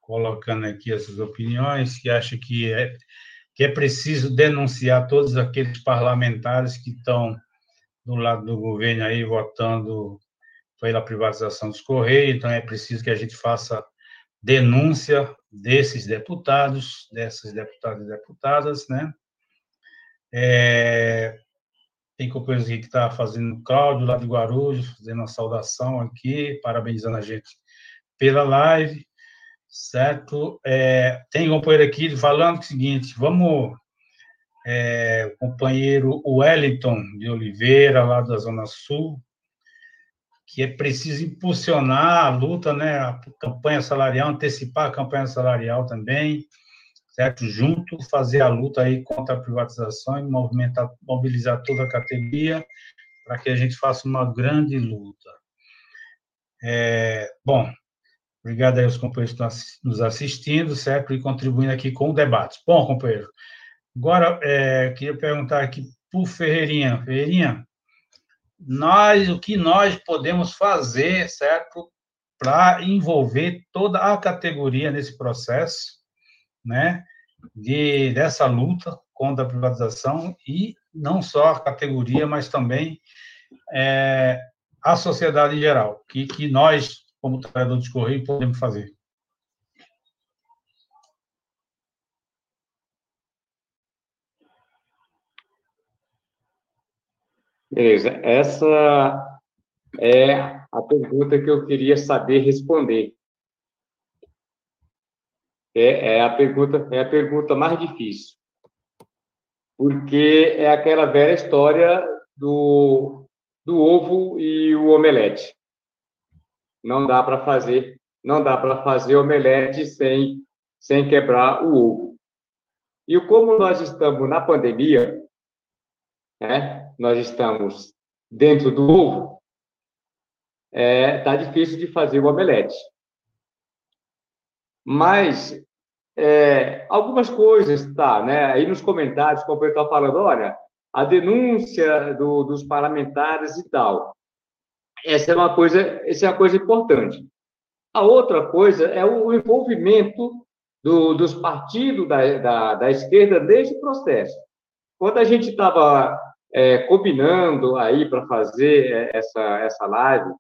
colocando aqui essas opiniões, que acham que é, que é preciso denunciar todos aqueles parlamentares que estão do lado do governo aí votando pela privatização dos Correios, então é preciso que a gente faça denúncia desses deputados, dessas deputadas e deputadas, né? É, tem companheiros aqui que está fazendo Cláudio lá de Guarulhos, fazendo uma saudação aqui, parabenizando a gente pela live, certo? É, tem companheiro aqui falando o seguinte, vamos, é, companheiro Wellington de Oliveira, lá da Zona Sul, que é preciso impulsionar a luta, né, a campanha salarial, antecipar a campanha salarial também, certo? Junto, fazer a luta aí contra a privatização e movimentar, mobilizar toda a categoria para que a gente faça uma grande luta. É, bom, obrigado aí aos companheiros que estão nos assistindo, certo? E contribuindo aqui com o debate. Bom, companheiro, agora, é, queria perguntar aqui para o Ferreirinha. Ferreirinha, nós, o que nós podemos fazer, certo, para envolver toda a categoria nesse processo, né, de, dessa luta contra a privatização e não só a categoria, mas também é, a sociedade em geral, que, que nós, como trabalhadores de Correio, podemos fazer. Beleza. Essa é a pergunta que eu queria saber responder. É, é, a pergunta é a pergunta mais difícil, porque é aquela velha história do, do ovo e o omelete. Não dá para fazer, não dá para fazer omelete sem sem quebrar o ovo. E como nós estamos na pandemia, né? nós estamos dentro do ovo, é, tá difícil de fazer o omelete. Mas é, algumas coisas, tá, né? Aí nos comentários, como eu estava falando, olha, a denúncia do, dos parlamentares e tal. Essa é uma coisa, essa é uma coisa importante. A outra coisa é o envolvimento do, dos partidos da, da, da esquerda nesse processo. Quando a gente estava é, combinando aí para fazer é, essa, essa live,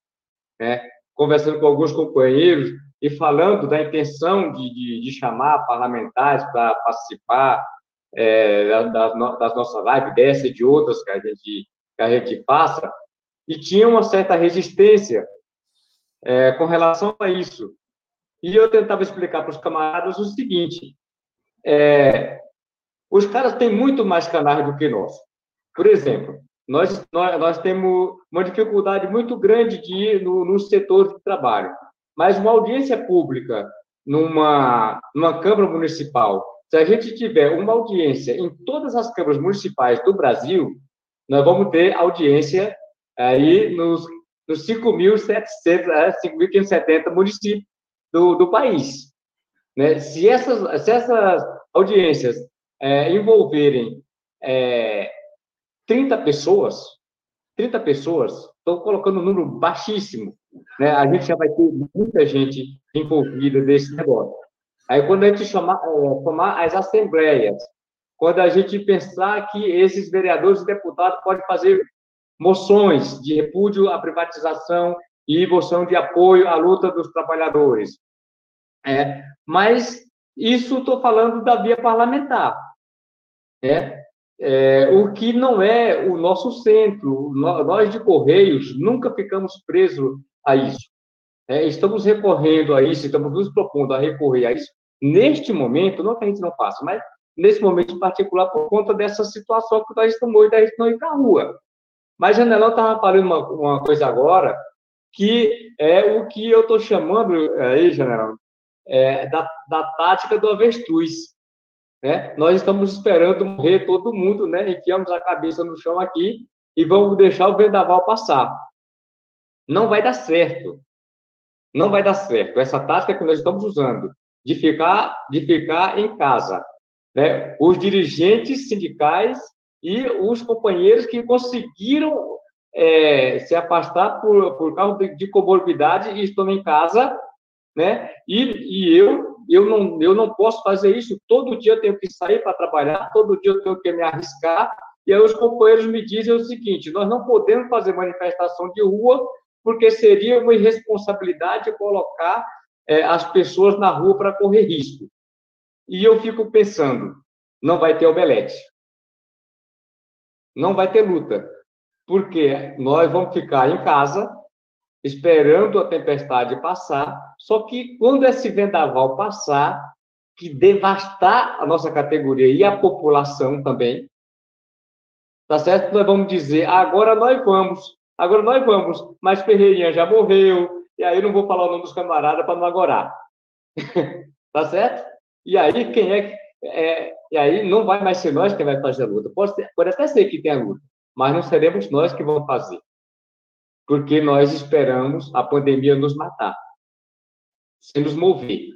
né, conversando com alguns companheiros e falando da intenção de, de, de chamar parlamentares para participar é, das, das nossas lives, dessa e de outras que a gente, que a gente passa, e tinha uma certa resistência é, com relação a isso. E eu tentava explicar para os camaradas o seguinte: é, os caras têm muito mais canais do que nós. Por exemplo, nós, nós, nós temos uma dificuldade muito grande de ir no, no setor de trabalho, mas uma audiência pública numa, numa Câmara Municipal, se a gente tiver uma audiência em todas as câmaras municipais do Brasil, nós vamos ter audiência aí nos, nos 5.700, 5.570 é, municípios do, do país. Né? Se, essas, se essas audiências é, envolverem é, 30 pessoas, 30 pessoas, estou colocando um número baixíssimo, né? A gente já vai ter muita gente envolvida nesse negócio. Aí, quando a gente chamar, é, tomar as assembleias, quando a gente pensar que esses vereadores e deputados podem fazer moções de repúdio à privatização e moção de apoio à luta dos trabalhadores. É, mas isso estou falando da via parlamentar. É, é, o que não é o nosso centro. Nós de Correios nunca ficamos presos a isso. É, estamos recorrendo a isso, estamos nos propondo a recorrer a isso neste momento, não que a gente não faça, mas nesse momento em particular por conta dessa situação que nós estamos hoje, da gente não ir para a rua. Mas Janelão estava falando uma, uma coisa agora que é o que eu estou chamando aí, Janelão, é, da, da tática do avestruz. Né? Nós estamos esperando morrer todo mundo, né? Enfiamos a cabeça no chão aqui e vamos deixar o vendaval passar. Não vai dar certo. Não vai dar certo. Essa tática que nós estamos usando de ficar, de ficar em casa, né? Os dirigentes sindicais e os companheiros que conseguiram é, se afastar por, por causa de, de comorbidade e estão em casa, né? E, e eu, eu não, eu não posso fazer isso. Todo dia eu tenho que sair para trabalhar, todo dia eu tenho que me arriscar. E aí os companheiros me dizem o seguinte: nós não podemos fazer manifestação de rua porque seria uma irresponsabilidade colocar é, as pessoas na rua para correr risco. E eu fico pensando, não vai ter omelete. Não vai ter luta. Porque nós vamos ficar em casa, esperando a tempestade passar, só que quando esse vendaval passar, que devastar a nossa categoria e a população também, tá certo? Nós vamos dizer, agora nós vamos, agora nós vamos, mas Ferreirinha já morreu, e aí eu não vou falar o nome dos camaradas para não agorar. tá certo? E aí quem é que. É, e aí não vai mais ser nós quem vai fazer a luta. Pode, ser, pode até ser que tenha luta, mas não seremos nós que vamos fazer. Porque nós esperamos a pandemia nos matar, sem nos mover.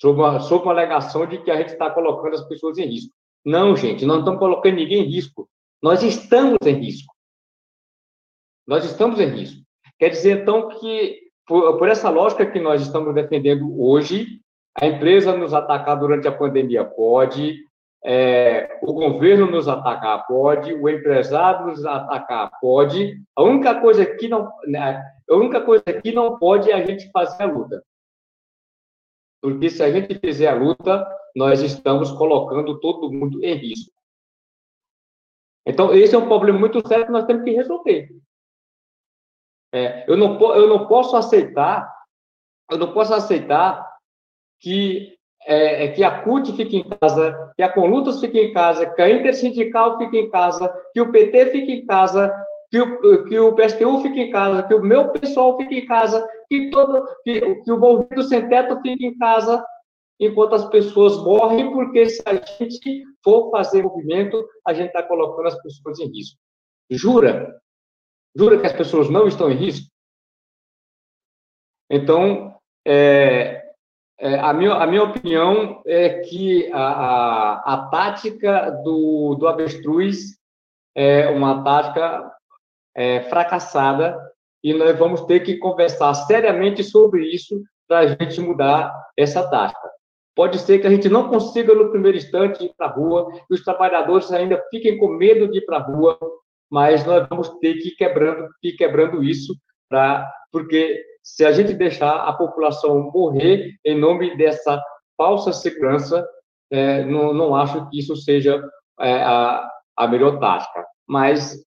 Sob uma, sob uma alegação de que a gente está colocando as pessoas em risco. Não, gente, não estamos colocando ninguém em risco. Nós estamos em risco. Nós estamos em risco. Quer dizer, então, que por, por essa lógica que nós estamos defendendo hoje, a empresa nos atacar durante a pandemia pode, é, o governo nos atacar pode, o empresário nos atacar pode. A única coisa que não, né, a única coisa que não pode é a gente fazer a luta. Porque se a gente fizer a luta, nós estamos colocando todo mundo em risco. Então, esse é um problema muito sério que nós temos que resolver. É, eu, não, eu não posso aceitar, eu não posso aceitar que, é, é, que a CUT fique em casa, que a Conlutas fique em casa, que a Intersindical fique em casa, que o PT fique em casa, que o, que o PSTU fique em casa, que o meu pessoal fique em casa, que, todo, que, que o Movimento Sem Teto fique em casa, enquanto as pessoas morrem, porque se a gente for fazer movimento, a gente está colocando as pessoas em risco. Jura? Jura que as pessoas não estão em risco? Então, é, é, a, minha, a minha opinião é que a, a, a tática do, do avestruz é uma tática é, fracassada e nós vamos ter que conversar seriamente sobre isso para a gente mudar essa tática. Pode ser que a gente não consiga, no primeiro instante, ir para a rua, que os trabalhadores ainda fiquem com medo de ir para a rua, mas nós vamos ter que ir quebrando, ir quebrando isso, pra, porque se a gente deixar a população morrer em nome dessa falsa segurança, é, não, não acho que isso seja é, a, a melhor tática. Mas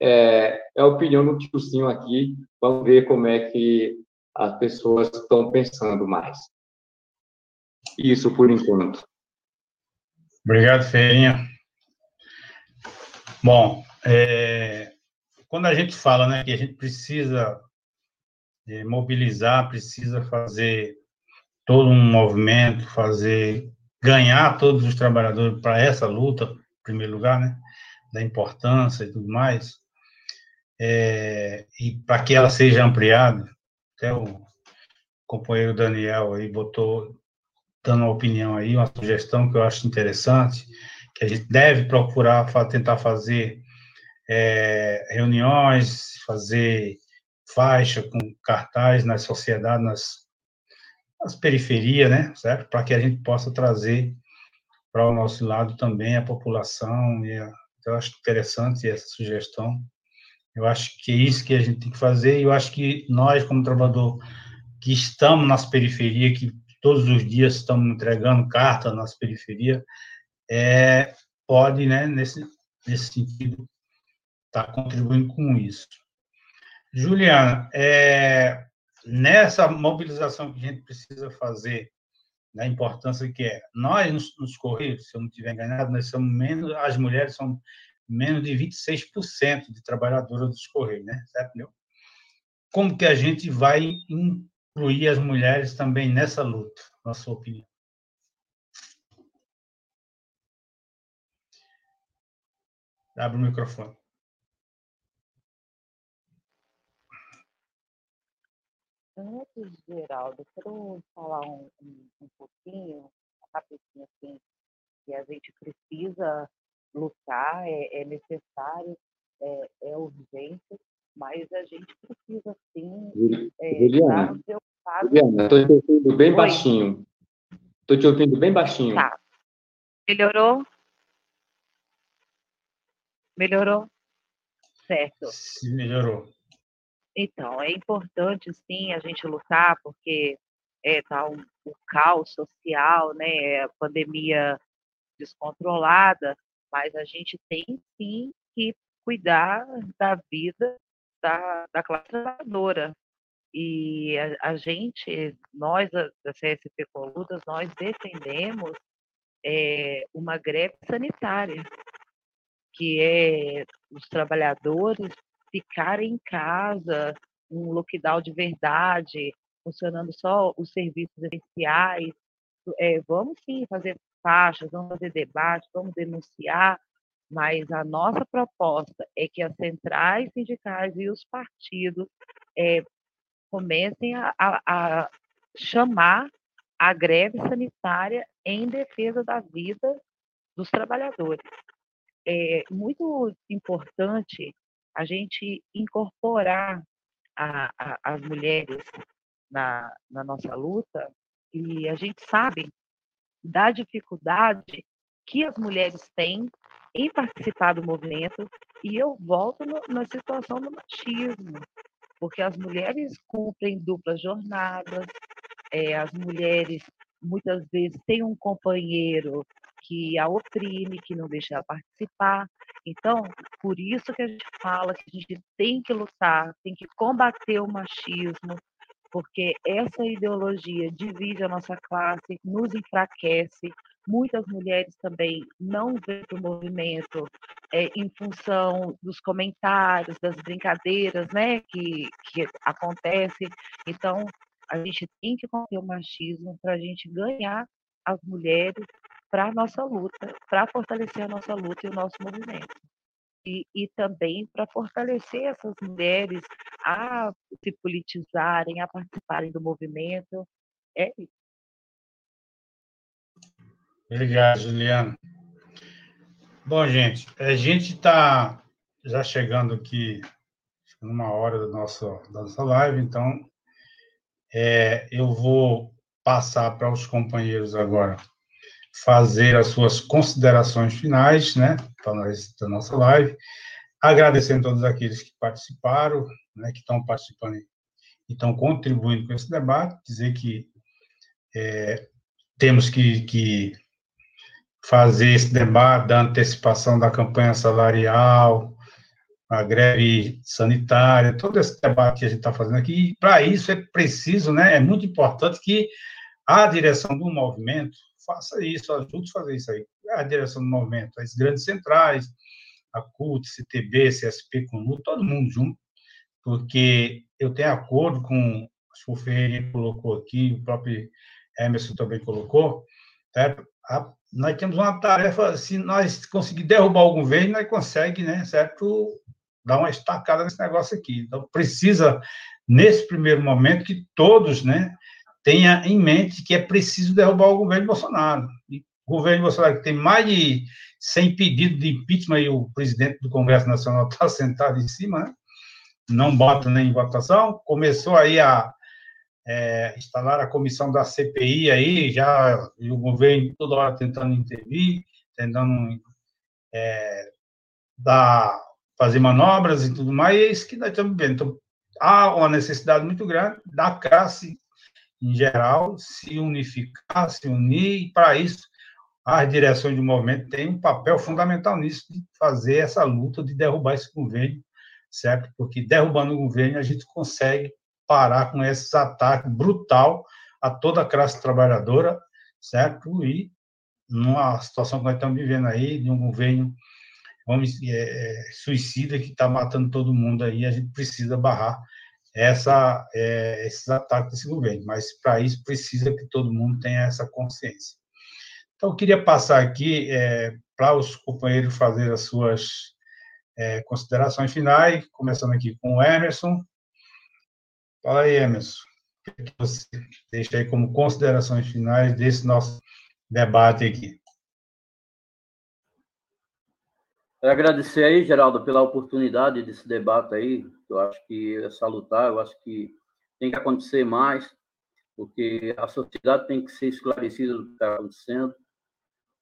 é, é a opinião do tiozinho aqui, vamos ver como é que as pessoas estão pensando mais. Isso por enquanto. Obrigado, Feirinha. Bom, é, quando a gente fala né, que a gente precisa mobilizar, precisa fazer todo um movimento, fazer ganhar todos os trabalhadores para essa luta, em primeiro lugar, né, da importância e tudo mais, é, e para que ela seja ampliada, até o companheiro Daniel aí botou, dando uma opinião aí, uma sugestão que eu acho interessante, que a gente deve procurar tentar fazer é, reuniões, fazer faixa com cartaz nas sociedades, nas, nas periferias, né, certo? Para que a gente possa trazer para o nosso lado também a população. E a, eu acho interessante essa sugestão. Eu acho que é isso que a gente tem que fazer. E eu acho que nós, como trabalhador, que estamos nas periferias, que todos os dias estamos entregando carta nas periferias, é, pode, né, nesse, nesse sentido, estar tá contribuindo com isso. Juliana, é, nessa mobilização que a gente precisa fazer, da importância que é, nós nos, nos Correios, se eu não estiver enganado, nós somos menos, as mulheres são menos de 26% de trabalhadoras dos Correios, né? Certo, meu? Como que a gente vai incluir as mulheres também nessa luta, na sua opinião? Abre o microfone. Antes, Geraldo, quero falar um, um, um pouquinho, rapidinho assim, que a gente precisa lutar, é, é necessário, é, é, urgente, mas a gente precisa sim é, Juliana, Juliana, estou te ouvindo bem Oi. baixinho. Estou te ouvindo bem baixinho. Tá. Melhorou? Melhorou? Certo. Sim, melhorou. Então, é importante, sim, a gente lutar, porque é, tá um, um caos social, né, a pandemia descontrolada, mas a gente tem, sim, que cuidar da vida da, da classe trabalhadora. E a, a gente, nós da, da CSP Coludas, nós defendemos é, uma greve sanitária, que é os trabalhadores ficarem em casa, um lockdown de verdade, funcionando só os serviços essenciais. É, vamos sim fazer faixas, vamos fazer debate, vamos denunciar, mas a nossa proposta é que as centrais sindicais e os partidos é, comecem a, a, a chamar a greve sanitária em defesa da vida dos trabalhadores. É muito importante a gente incorporar a, a, as mulheres na, na nossa luta e a gente sabe da dificuldade que as mulheres têm em participar do movimento e eu volto no, na situação do machismo, porque as mulheres cumprem duplas jornadas, é, as mulheres muitas vezes têm um companheiro que a oprime, que não deixa ela participar. Então, por isso que a gente fala que a gente tem que lutar, tem que combater o machismo, porque essa ideologia divide a nossa classe, nos enfraquece. Muitas mulheres também não vêm para o movimento é, em função dos comentários, das brincadeiras né, que, que acontecem. Então, a gente tem que combater o machismo para a gente ganhar as mulheres para a nossa luta, para fortalecer a nossa luta e o nosso movimento. E, e também para fortalecer essas mulheres a se politizarem, a participarem do movimento. É isso. Obrigado, Juliana. Bom, gente, a gente está já chegando aqui numa hora da nossa, da nossa live, então é, eu vou passar para os companheiros agora fazer as suas considerações finais, né, para nossa live, agradecendo todos aqueles que participaram, né, que estão participando e estão contribuindo com esse debate, dizer que é, temos que, que fazer esse debate da antecipação da campanha salarial, a greve sanitária, todo esse debate que a gente está fazendo aqui, e para isso é preciso, né, é muito importante que a direção do movimento faça isso, ajude a fazer isso aí. A direção do movimento, as grandes centrais, a CUT, CTB, CSP, CONU, todo mundo junto, porque eu tenho acordo com, acho que o Ferreira colocou aqui, o próprio Emerson também colocou, certo? A, nós temos uma tarefa, se nós conseguir derrubar o governo, nós conseguimos, né, certo, dar uma estacada nesse negócio aqui. Então, precisa, nesse primeiro momento, que todos, né, tenha em mente que é preciso derrubar o governo Bolsonaro. E o governo Bolsonaro que tem mais de 100 pedidos de impeachment e o presidente do Congresso Nacional está sentado em cima, né? não bota nem em votação, começou aí a é, instalar a comissão da CPI aí, já o governo toda hora tentando intervir, tentando é, dar, fazer manobras e tudo mais, e é isso que nós estamos vendo. Então, há uma necessidade muito grande da classe em geral, se unificar, se unir, e para isso as direções do movimento têm um papel fundamental nisso, de fazer essa luta, de derrubar esse governo, certo? Porque derrubando o governo a gente consegue parar com esses ataques brutal a toda a classe trabalhadora, certo? E numa situação que nós estamos vivendo aí, de um governo vamos, é, suicida que está matando todo mundo aí, a gente precisa barrar essa, é, esses ataques desse governo, mas para isso precisa que todo mundo tenha essa consciência. Então, eu queria passar aqui é, para os companheiros fazer as suas é, considerações finais, começando aqui com o Emerson. Fala aí, Emerson. O que você deixa aí como considerações finais desse nosso debate aqui? Agradecer aí, Geraldo, pela oportunidade desse debate aí. Eu acho que é salutar, eu acho que tem que acontecer mais, porque a sociedade tem que ser esclarecida do que está acontecendo.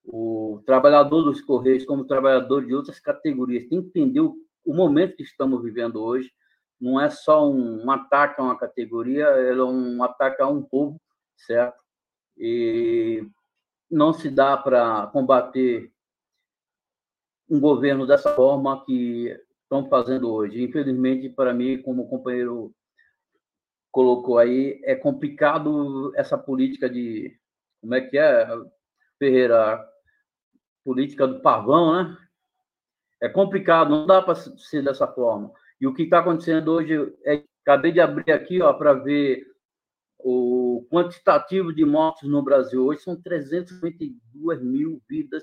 O trabalhador dos Correios, como trabalhador de outras categorias, tem que entender o, o momento que estamos vivendo hoje. Não é só um, um ataque a uma categoria, é um ataque a um povo, certo? E não se dá para combater um governo dessa forma que estão fazendo hoje. Infelizmente, para mim, como o companheiro colocou aí, é complicado essa política de. Como é que é, Ferreira? Política do pavão, né? É complicado, não dá para ser dessa forma. E o que está acontecendo hoje é. Acabei de abrir aqui para ver o quantitativo de mortes no Brasil hoje são 322 mil vidas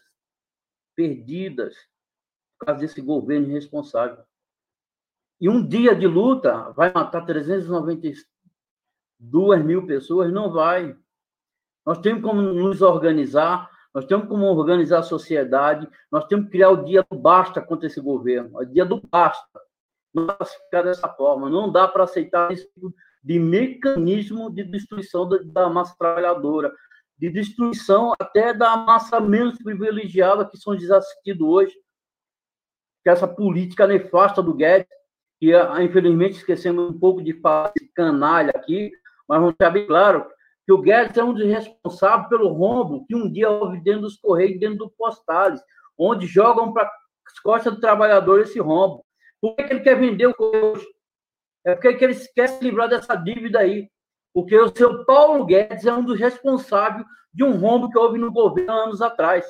perdidas por causa desse governo irresponsável. E um dia de luta vai matar 392 mil pessoas? Não vai. Nós temos como nos organizar, nós temos como organizar a sociedade, nós temos que criar o dia do basta contra esse governo, o dia do basta. Não dá para ficar dessa forma, não dá para aceitar esse tipo de mecanismo de destruição da massa trabalhadora, de destruição até da massa menos privilegiada que são desassistidos hoje, que essa política nefasta do Guedes, que ah, infelizmente esquecemos um pouco de falar de canalha aqui, mas vamos deixar bem claro que o Guedes é um dos responsáveis pelo rombo que um dia houve dentro dos Correios, dentro do Postales, onde jogam para as costas do trabalhador esse rombo. Por que, ele quer vender o Correio? É porque ele quer se livrar dessa dívida aí. Porque o seu Paulo Guedes é um dos responsáveis de um rombo que houve no governo anos atrás.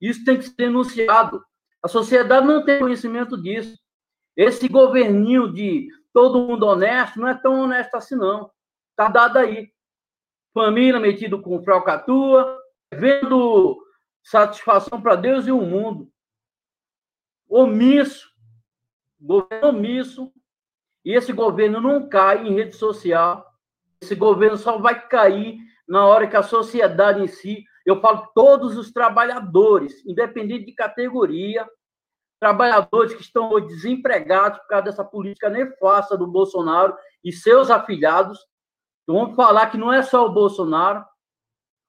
Isso tem que ser denunciado. A sociedade não tem conhecimento disso. Esse governinho de todo mundo honesto não é tão honesto assim, não. Está dado aí. Família metido com fralcatua, vendo satisfação para Deus e o mundo. Omisso. Governo omisso. E esse governo não cai em rede social. Esse governo só vai cair na hora que a sociedade em si, eu falo todos os trabalhadores, independente de categoria, trabalhadores que estão hoje desempregados por causa dessa política nefasta do Bolsonaro e seus afiliados. Então, vamos falar que não é só o Bolsonaro.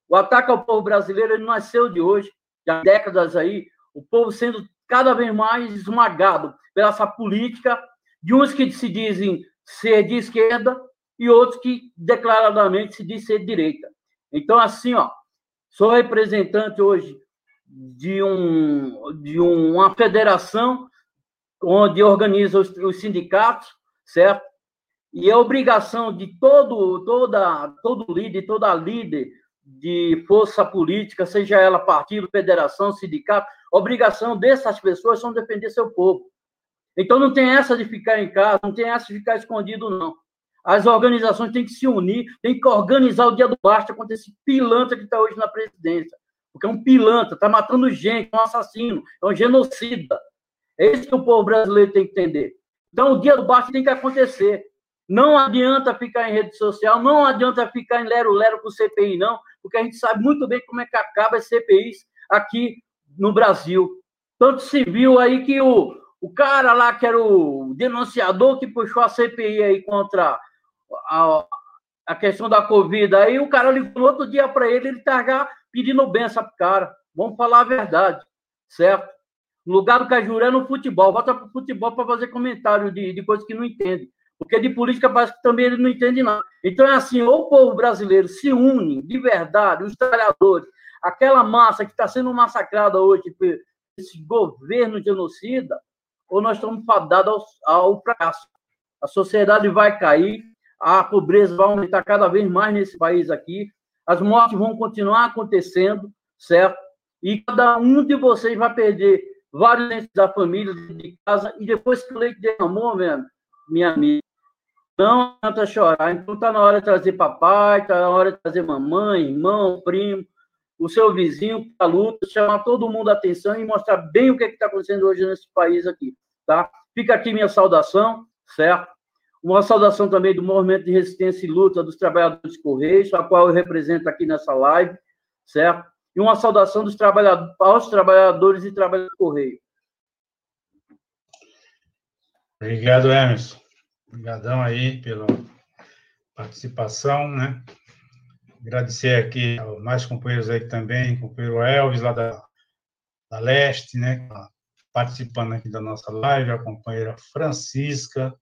O ataque ao povo brasileiro ele nasceu de hoje, já há décadas aí, o povo sendo cada vez mais esmagado pela essa política de uns que se dizem ser de esquerda e outros que declaradamente se dizem ser de direita. Então, assim, ó, sou representante hoje de, um, de uma federação onde organiza os, os sindicatos, certo? E é obrigação de todo, toda, todo líder, toda líder de força política, seja ela partido, federação, sindicato, obrigação dessas pessoas são defender seu povo. Então não tem essa de ficar em casa, não tem essa de ficar escondido, não. As organizações têm que se unir, têm que organizar o dia do basta contra esse pilantra que está hoje na presidência porque é um pilantra, está matando gente, é um assassino, é um genocida. É isso que o povo brasileiro tem que entender. Então, o dia do basta tem que acontecer. Não adianta ficar em rede social, não adianta ficar em lero-lero com CPI, não, porque a gente sabe muito bem como é que acaba as CPIs aqui no Brasil. Tanto se viu aí que o, o cara lá, que era o denunciador que puxou a CPI aí contra a, a questão da Covid, aí o cara ligou outro dia para ele, ele tá pedindo benção pro cara. Vamos falar a verdade, certo? No lugar do Cajuru é no futebol. Volta pro futebol para fazer comentário de, de coisas que não entende. Porque de política parece que também ele não entende nada. Então é assim, ou o povo brasileiro se une de verdade, os trabalhadores, aquela massa que está sendo massacrada hoje por esse governo genocida, ou nós estamos fadados ao, ao fracasso. A sociedade vai cair, a pobreza vai aumentar cada vez mais nesse país aqui, as mortes vão continuar acontecendo, certo? E cada um de vocês vai perder vários da família, de casa, e depois que o leite derramou, minha, minha amiga, não adianta chorar. Então está na hora de trazer papai, está na hora de trazer mamãe, irmão, primo, o seu vizinho para a luta, chamar todo mundo a atenção e mostrar bem o que é está acontecendo hoje nesse país aqui. tá? Fica aqui minha saudação, certo? Uma saudação também do Movimento de Resistência e Luta dos Trabalhadores Correios, a qual eu represento aqui nessa live, certo? E uma saudação dos trabalhadores, aos trabalhadores e trabalhadores do Correio. Obrigado, Emerson. Obrigadão aí pela participação, né? Agradecer aqui aos mais companheiros aí também, companheiro Elvis, lá da, da Leste, né? Tá participando aqui da nossa live, a companheira Francisca,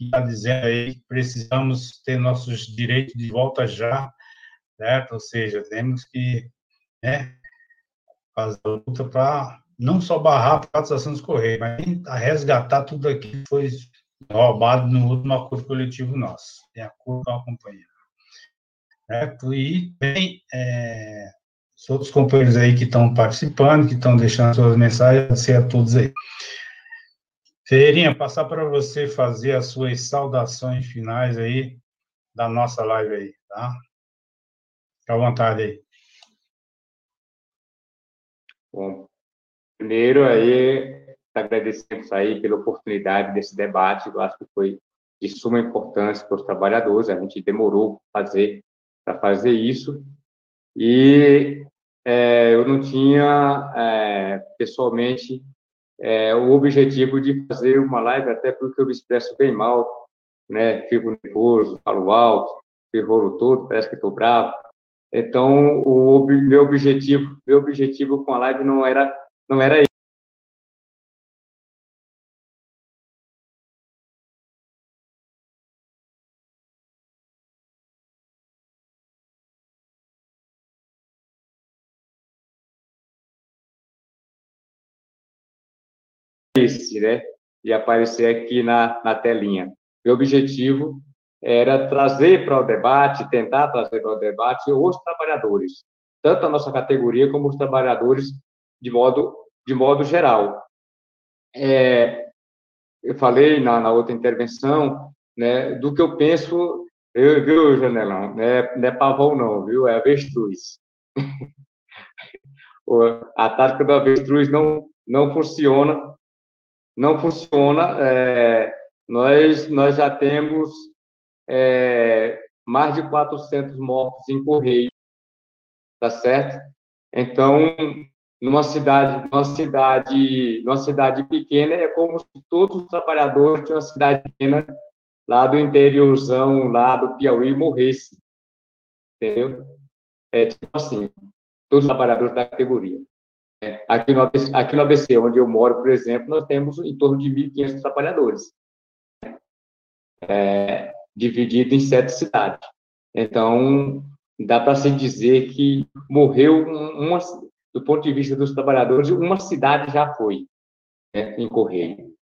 que está dizendo aí que precisamos ter nossos direitos de volta já, certo? Ou seja, temos que né, fazer a luta para não só barrar a privatização dos Correios, mas resgatar tudo aquilo que foi roubado no último acordo coletivo nosso, de acordo com a companhia. Certo? E tem é, os outros companheiros aí que estão participando, que estão deixando suas mensagens, agradecer a todos aí. Ferreirinha, passar para você fazer as suas saudações finais aí da nossa live aí, tá? Fica à vontade aí. Bom, primeiro aí, agradecemos aí pela oportunidade desse debate, eu acho que foi de suma importância para os trabalhadores, a gente demorou fazer, para fazer isso, e é, eu não tinha, é, pessoalmente, é, o objetivo de fazer uma live, até porque eu me expresso bem mal, né, fico nervoso, falo alto, ferrolo todo, parece que estou bravo, então, o meu objetivo, meu objetivo com a live não era, não era esse, né? De aparecer aqui na, na telinha. Meu objetivo era trazer para o debate, tentar trazer para o debate os trabalhadores, tanto a nossa categoria como os trabalhadores de modo, de modo geral. É, eu falei na, na, outra intervenção né, do que eu penso, eu, viu, Janelão? Não é, é pavão, não, viu? É avestruz. a tática do avestruz não, não funciona, não funciona. É, nós, nós já temos é, mais de 400 mortos em Correio, tá certo? Então, numa cidade, numa cidade, numa cidade pequena, é como se todos os trabalhadores de uma cidade pequena lá do interiorzão, lá do Piauí, morressem, entendeu? É tipo assim, todos os trabalhadores da categoria. Aqui, no ABC, aqui no ABC, onde eu moro, por exemplo, nós temos em torno de 1.500 trabalhadores. É, dividido em sete cidades. Então, dá para se dizer que morreu, uma, do ponto de vista dos trabalhadores, uma cidade já foi né, em Correio.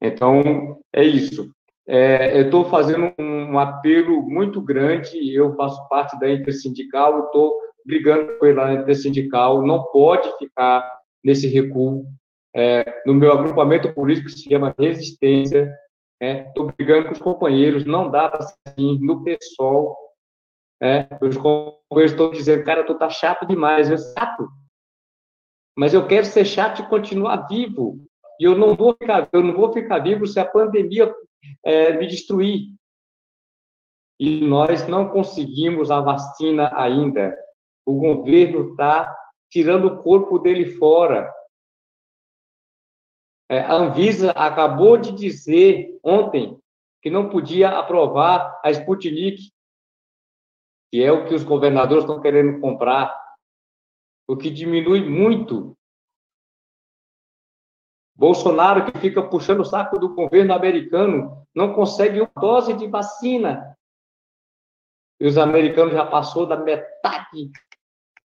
Então, é isso. É, eu estou fazendo um apelo muito grande, eu faço parte da intersindical, estou brigando pela intersindical, não pode ficar nesse recuo. É, no meu agrupamento político se chama Resistência, Estou né? brigando com os companheiros, não dá para assim, no pessoal. Né? Os companheiros estão dizendo, cara, tu tá chato demais, é chato. Mas eu quero ser chato e continuar vivo. E eu não vou ficar, eu não vou ficar vivo se a pandemia é, me destruir. E nós não conseguimos a vacina ainda. O governo está tirando o corpo dele fora. É, a Anvisa acabou de dizer ontem que não podia aprovar a Sputnik, que é o que os governadores estão querendo comprar, o que diminui muito. Bolsonaro, que fica puxando o saco do governo americano, não consegue uma dose de vacina. E os americanos já passou da metade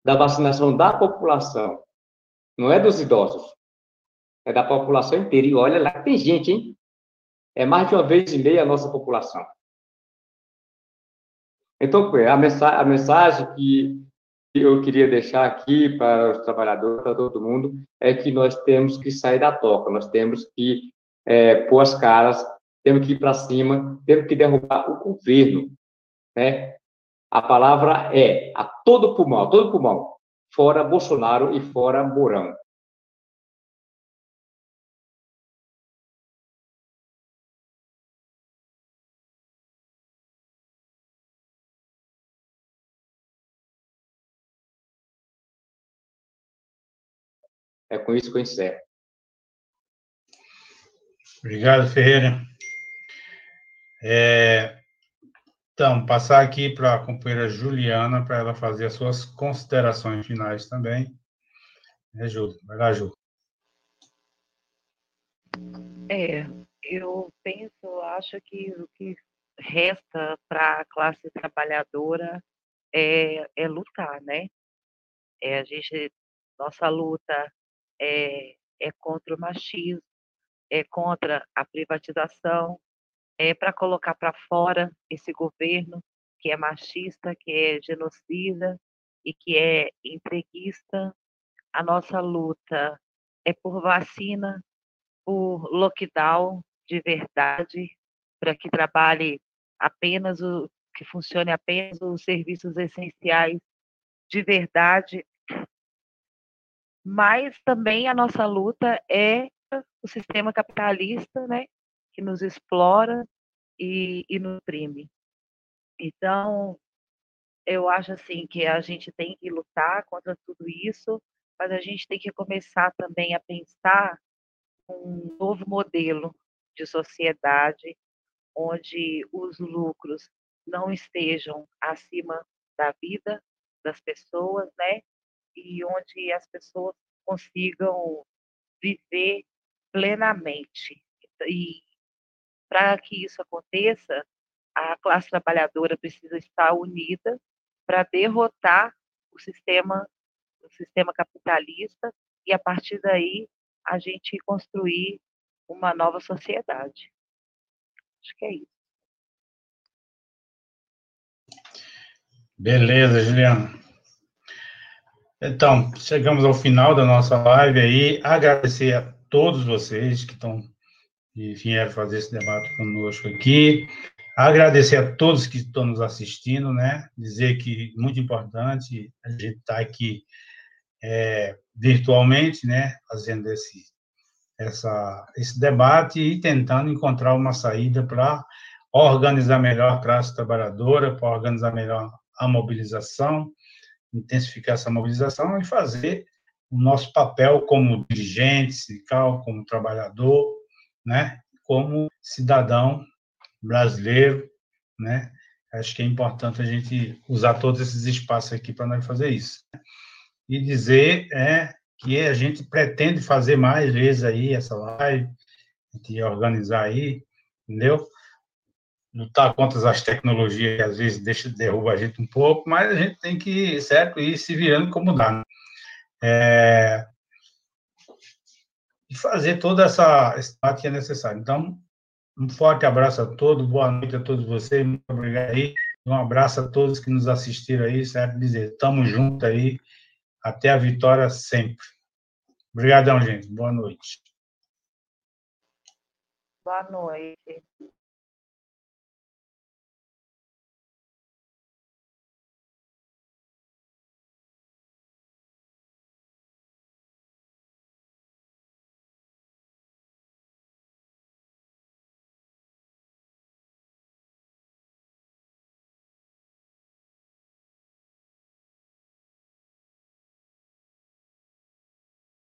da vacinação da população. Não é dos idosos é da população inteira. E olha lá, tem gente, hein? É mais de uma vez e meia a nossa população. Então, a mensagem, a mensagem que eu queria deixar aqui para os trabalhadores, para todo mundo, é que nós temos que sair da toca, nós temos que é, pôr as caras, temos que ir para cima, temos que derrubar o governo. Né? A palavra é a todo pulmão, a todo pulmão, fora Bolsonaro e fora Mourão. É com isso que eu encerro. Obrigado, Ferreira. É, então, passar aqui para a companheira Juliana, para ela fazer as suas considerações finais também. É, Júlio. Vai lá, Júlio. É, eu penso, acho que o que resta para a classe trabalhadora é, é lutar, né? É, a gente, nossa luta é, é contra o machismo, é contra a privatização, é para colocar para fora esse governo que é machista, que é genocida e que é entreguista. A nossa luta é por vacina, por lockdown de verdade, para que trabalhe apenas o que funcione apenas os serviços essenciais de verdade. Mas também a nossa luta é o sistema capitalista, né, que nos explora e, e nos oprime. Então, eu acho assim que a gente tem que lutar contra tudo isso, mas a gente tem que começar também a pensar um novo modelo de sociedade onde os lucros não estejam acima da vida das pessoas, né? E onde as pessoas consigam viver plenamente. E para que isso aconteça, a classe trabalhadora precisa estar unida para derrotar o sistema o sistema capitalista e a partir daí a gente construir uma nova sociedade. Acho que é isso. Beleza, Juliana. Então, chegamos ao final da nossa live aí. Agradecer a todos vocês que estão e vieram fazer esse debate conosco aqui. Agradecer a todos que estão nos assistindo, né? Dizer que muito importante a gente estar tá aqui é, virtualmente, né? Fazendo esse essa, esse debate e tentando encontrar uma saída para organizar melhor a classe trabalhadora, para organizar melhor a mobilização, intensificar essa mobilização e fazer o nosso papel como dirigente sindical, como trabalhador, né, como cidadão brasileiro, né, acho que é importante a gente usar todos esses espaços aqui para nós fazer isso. E dizer é, que a gente pretende fazer mais vezes aí essa live, de organizar aí, entendeu? Lutar contra as tecnologias que às vezes deixa, derruba a gente um pouco, mas a gente tem que, certo, ir se virando como dá. Né? É, e fazer toda essa parte que é necessária. Então, um forte abraço a todos, boa noite a todos vocês, muito obrigado aí, um abraço a todos que nos assistiram aí, certo? Dizer, estamos juntos aí, até a vitória sempre. Obrigadão, gente. Boa noite. Boa noite.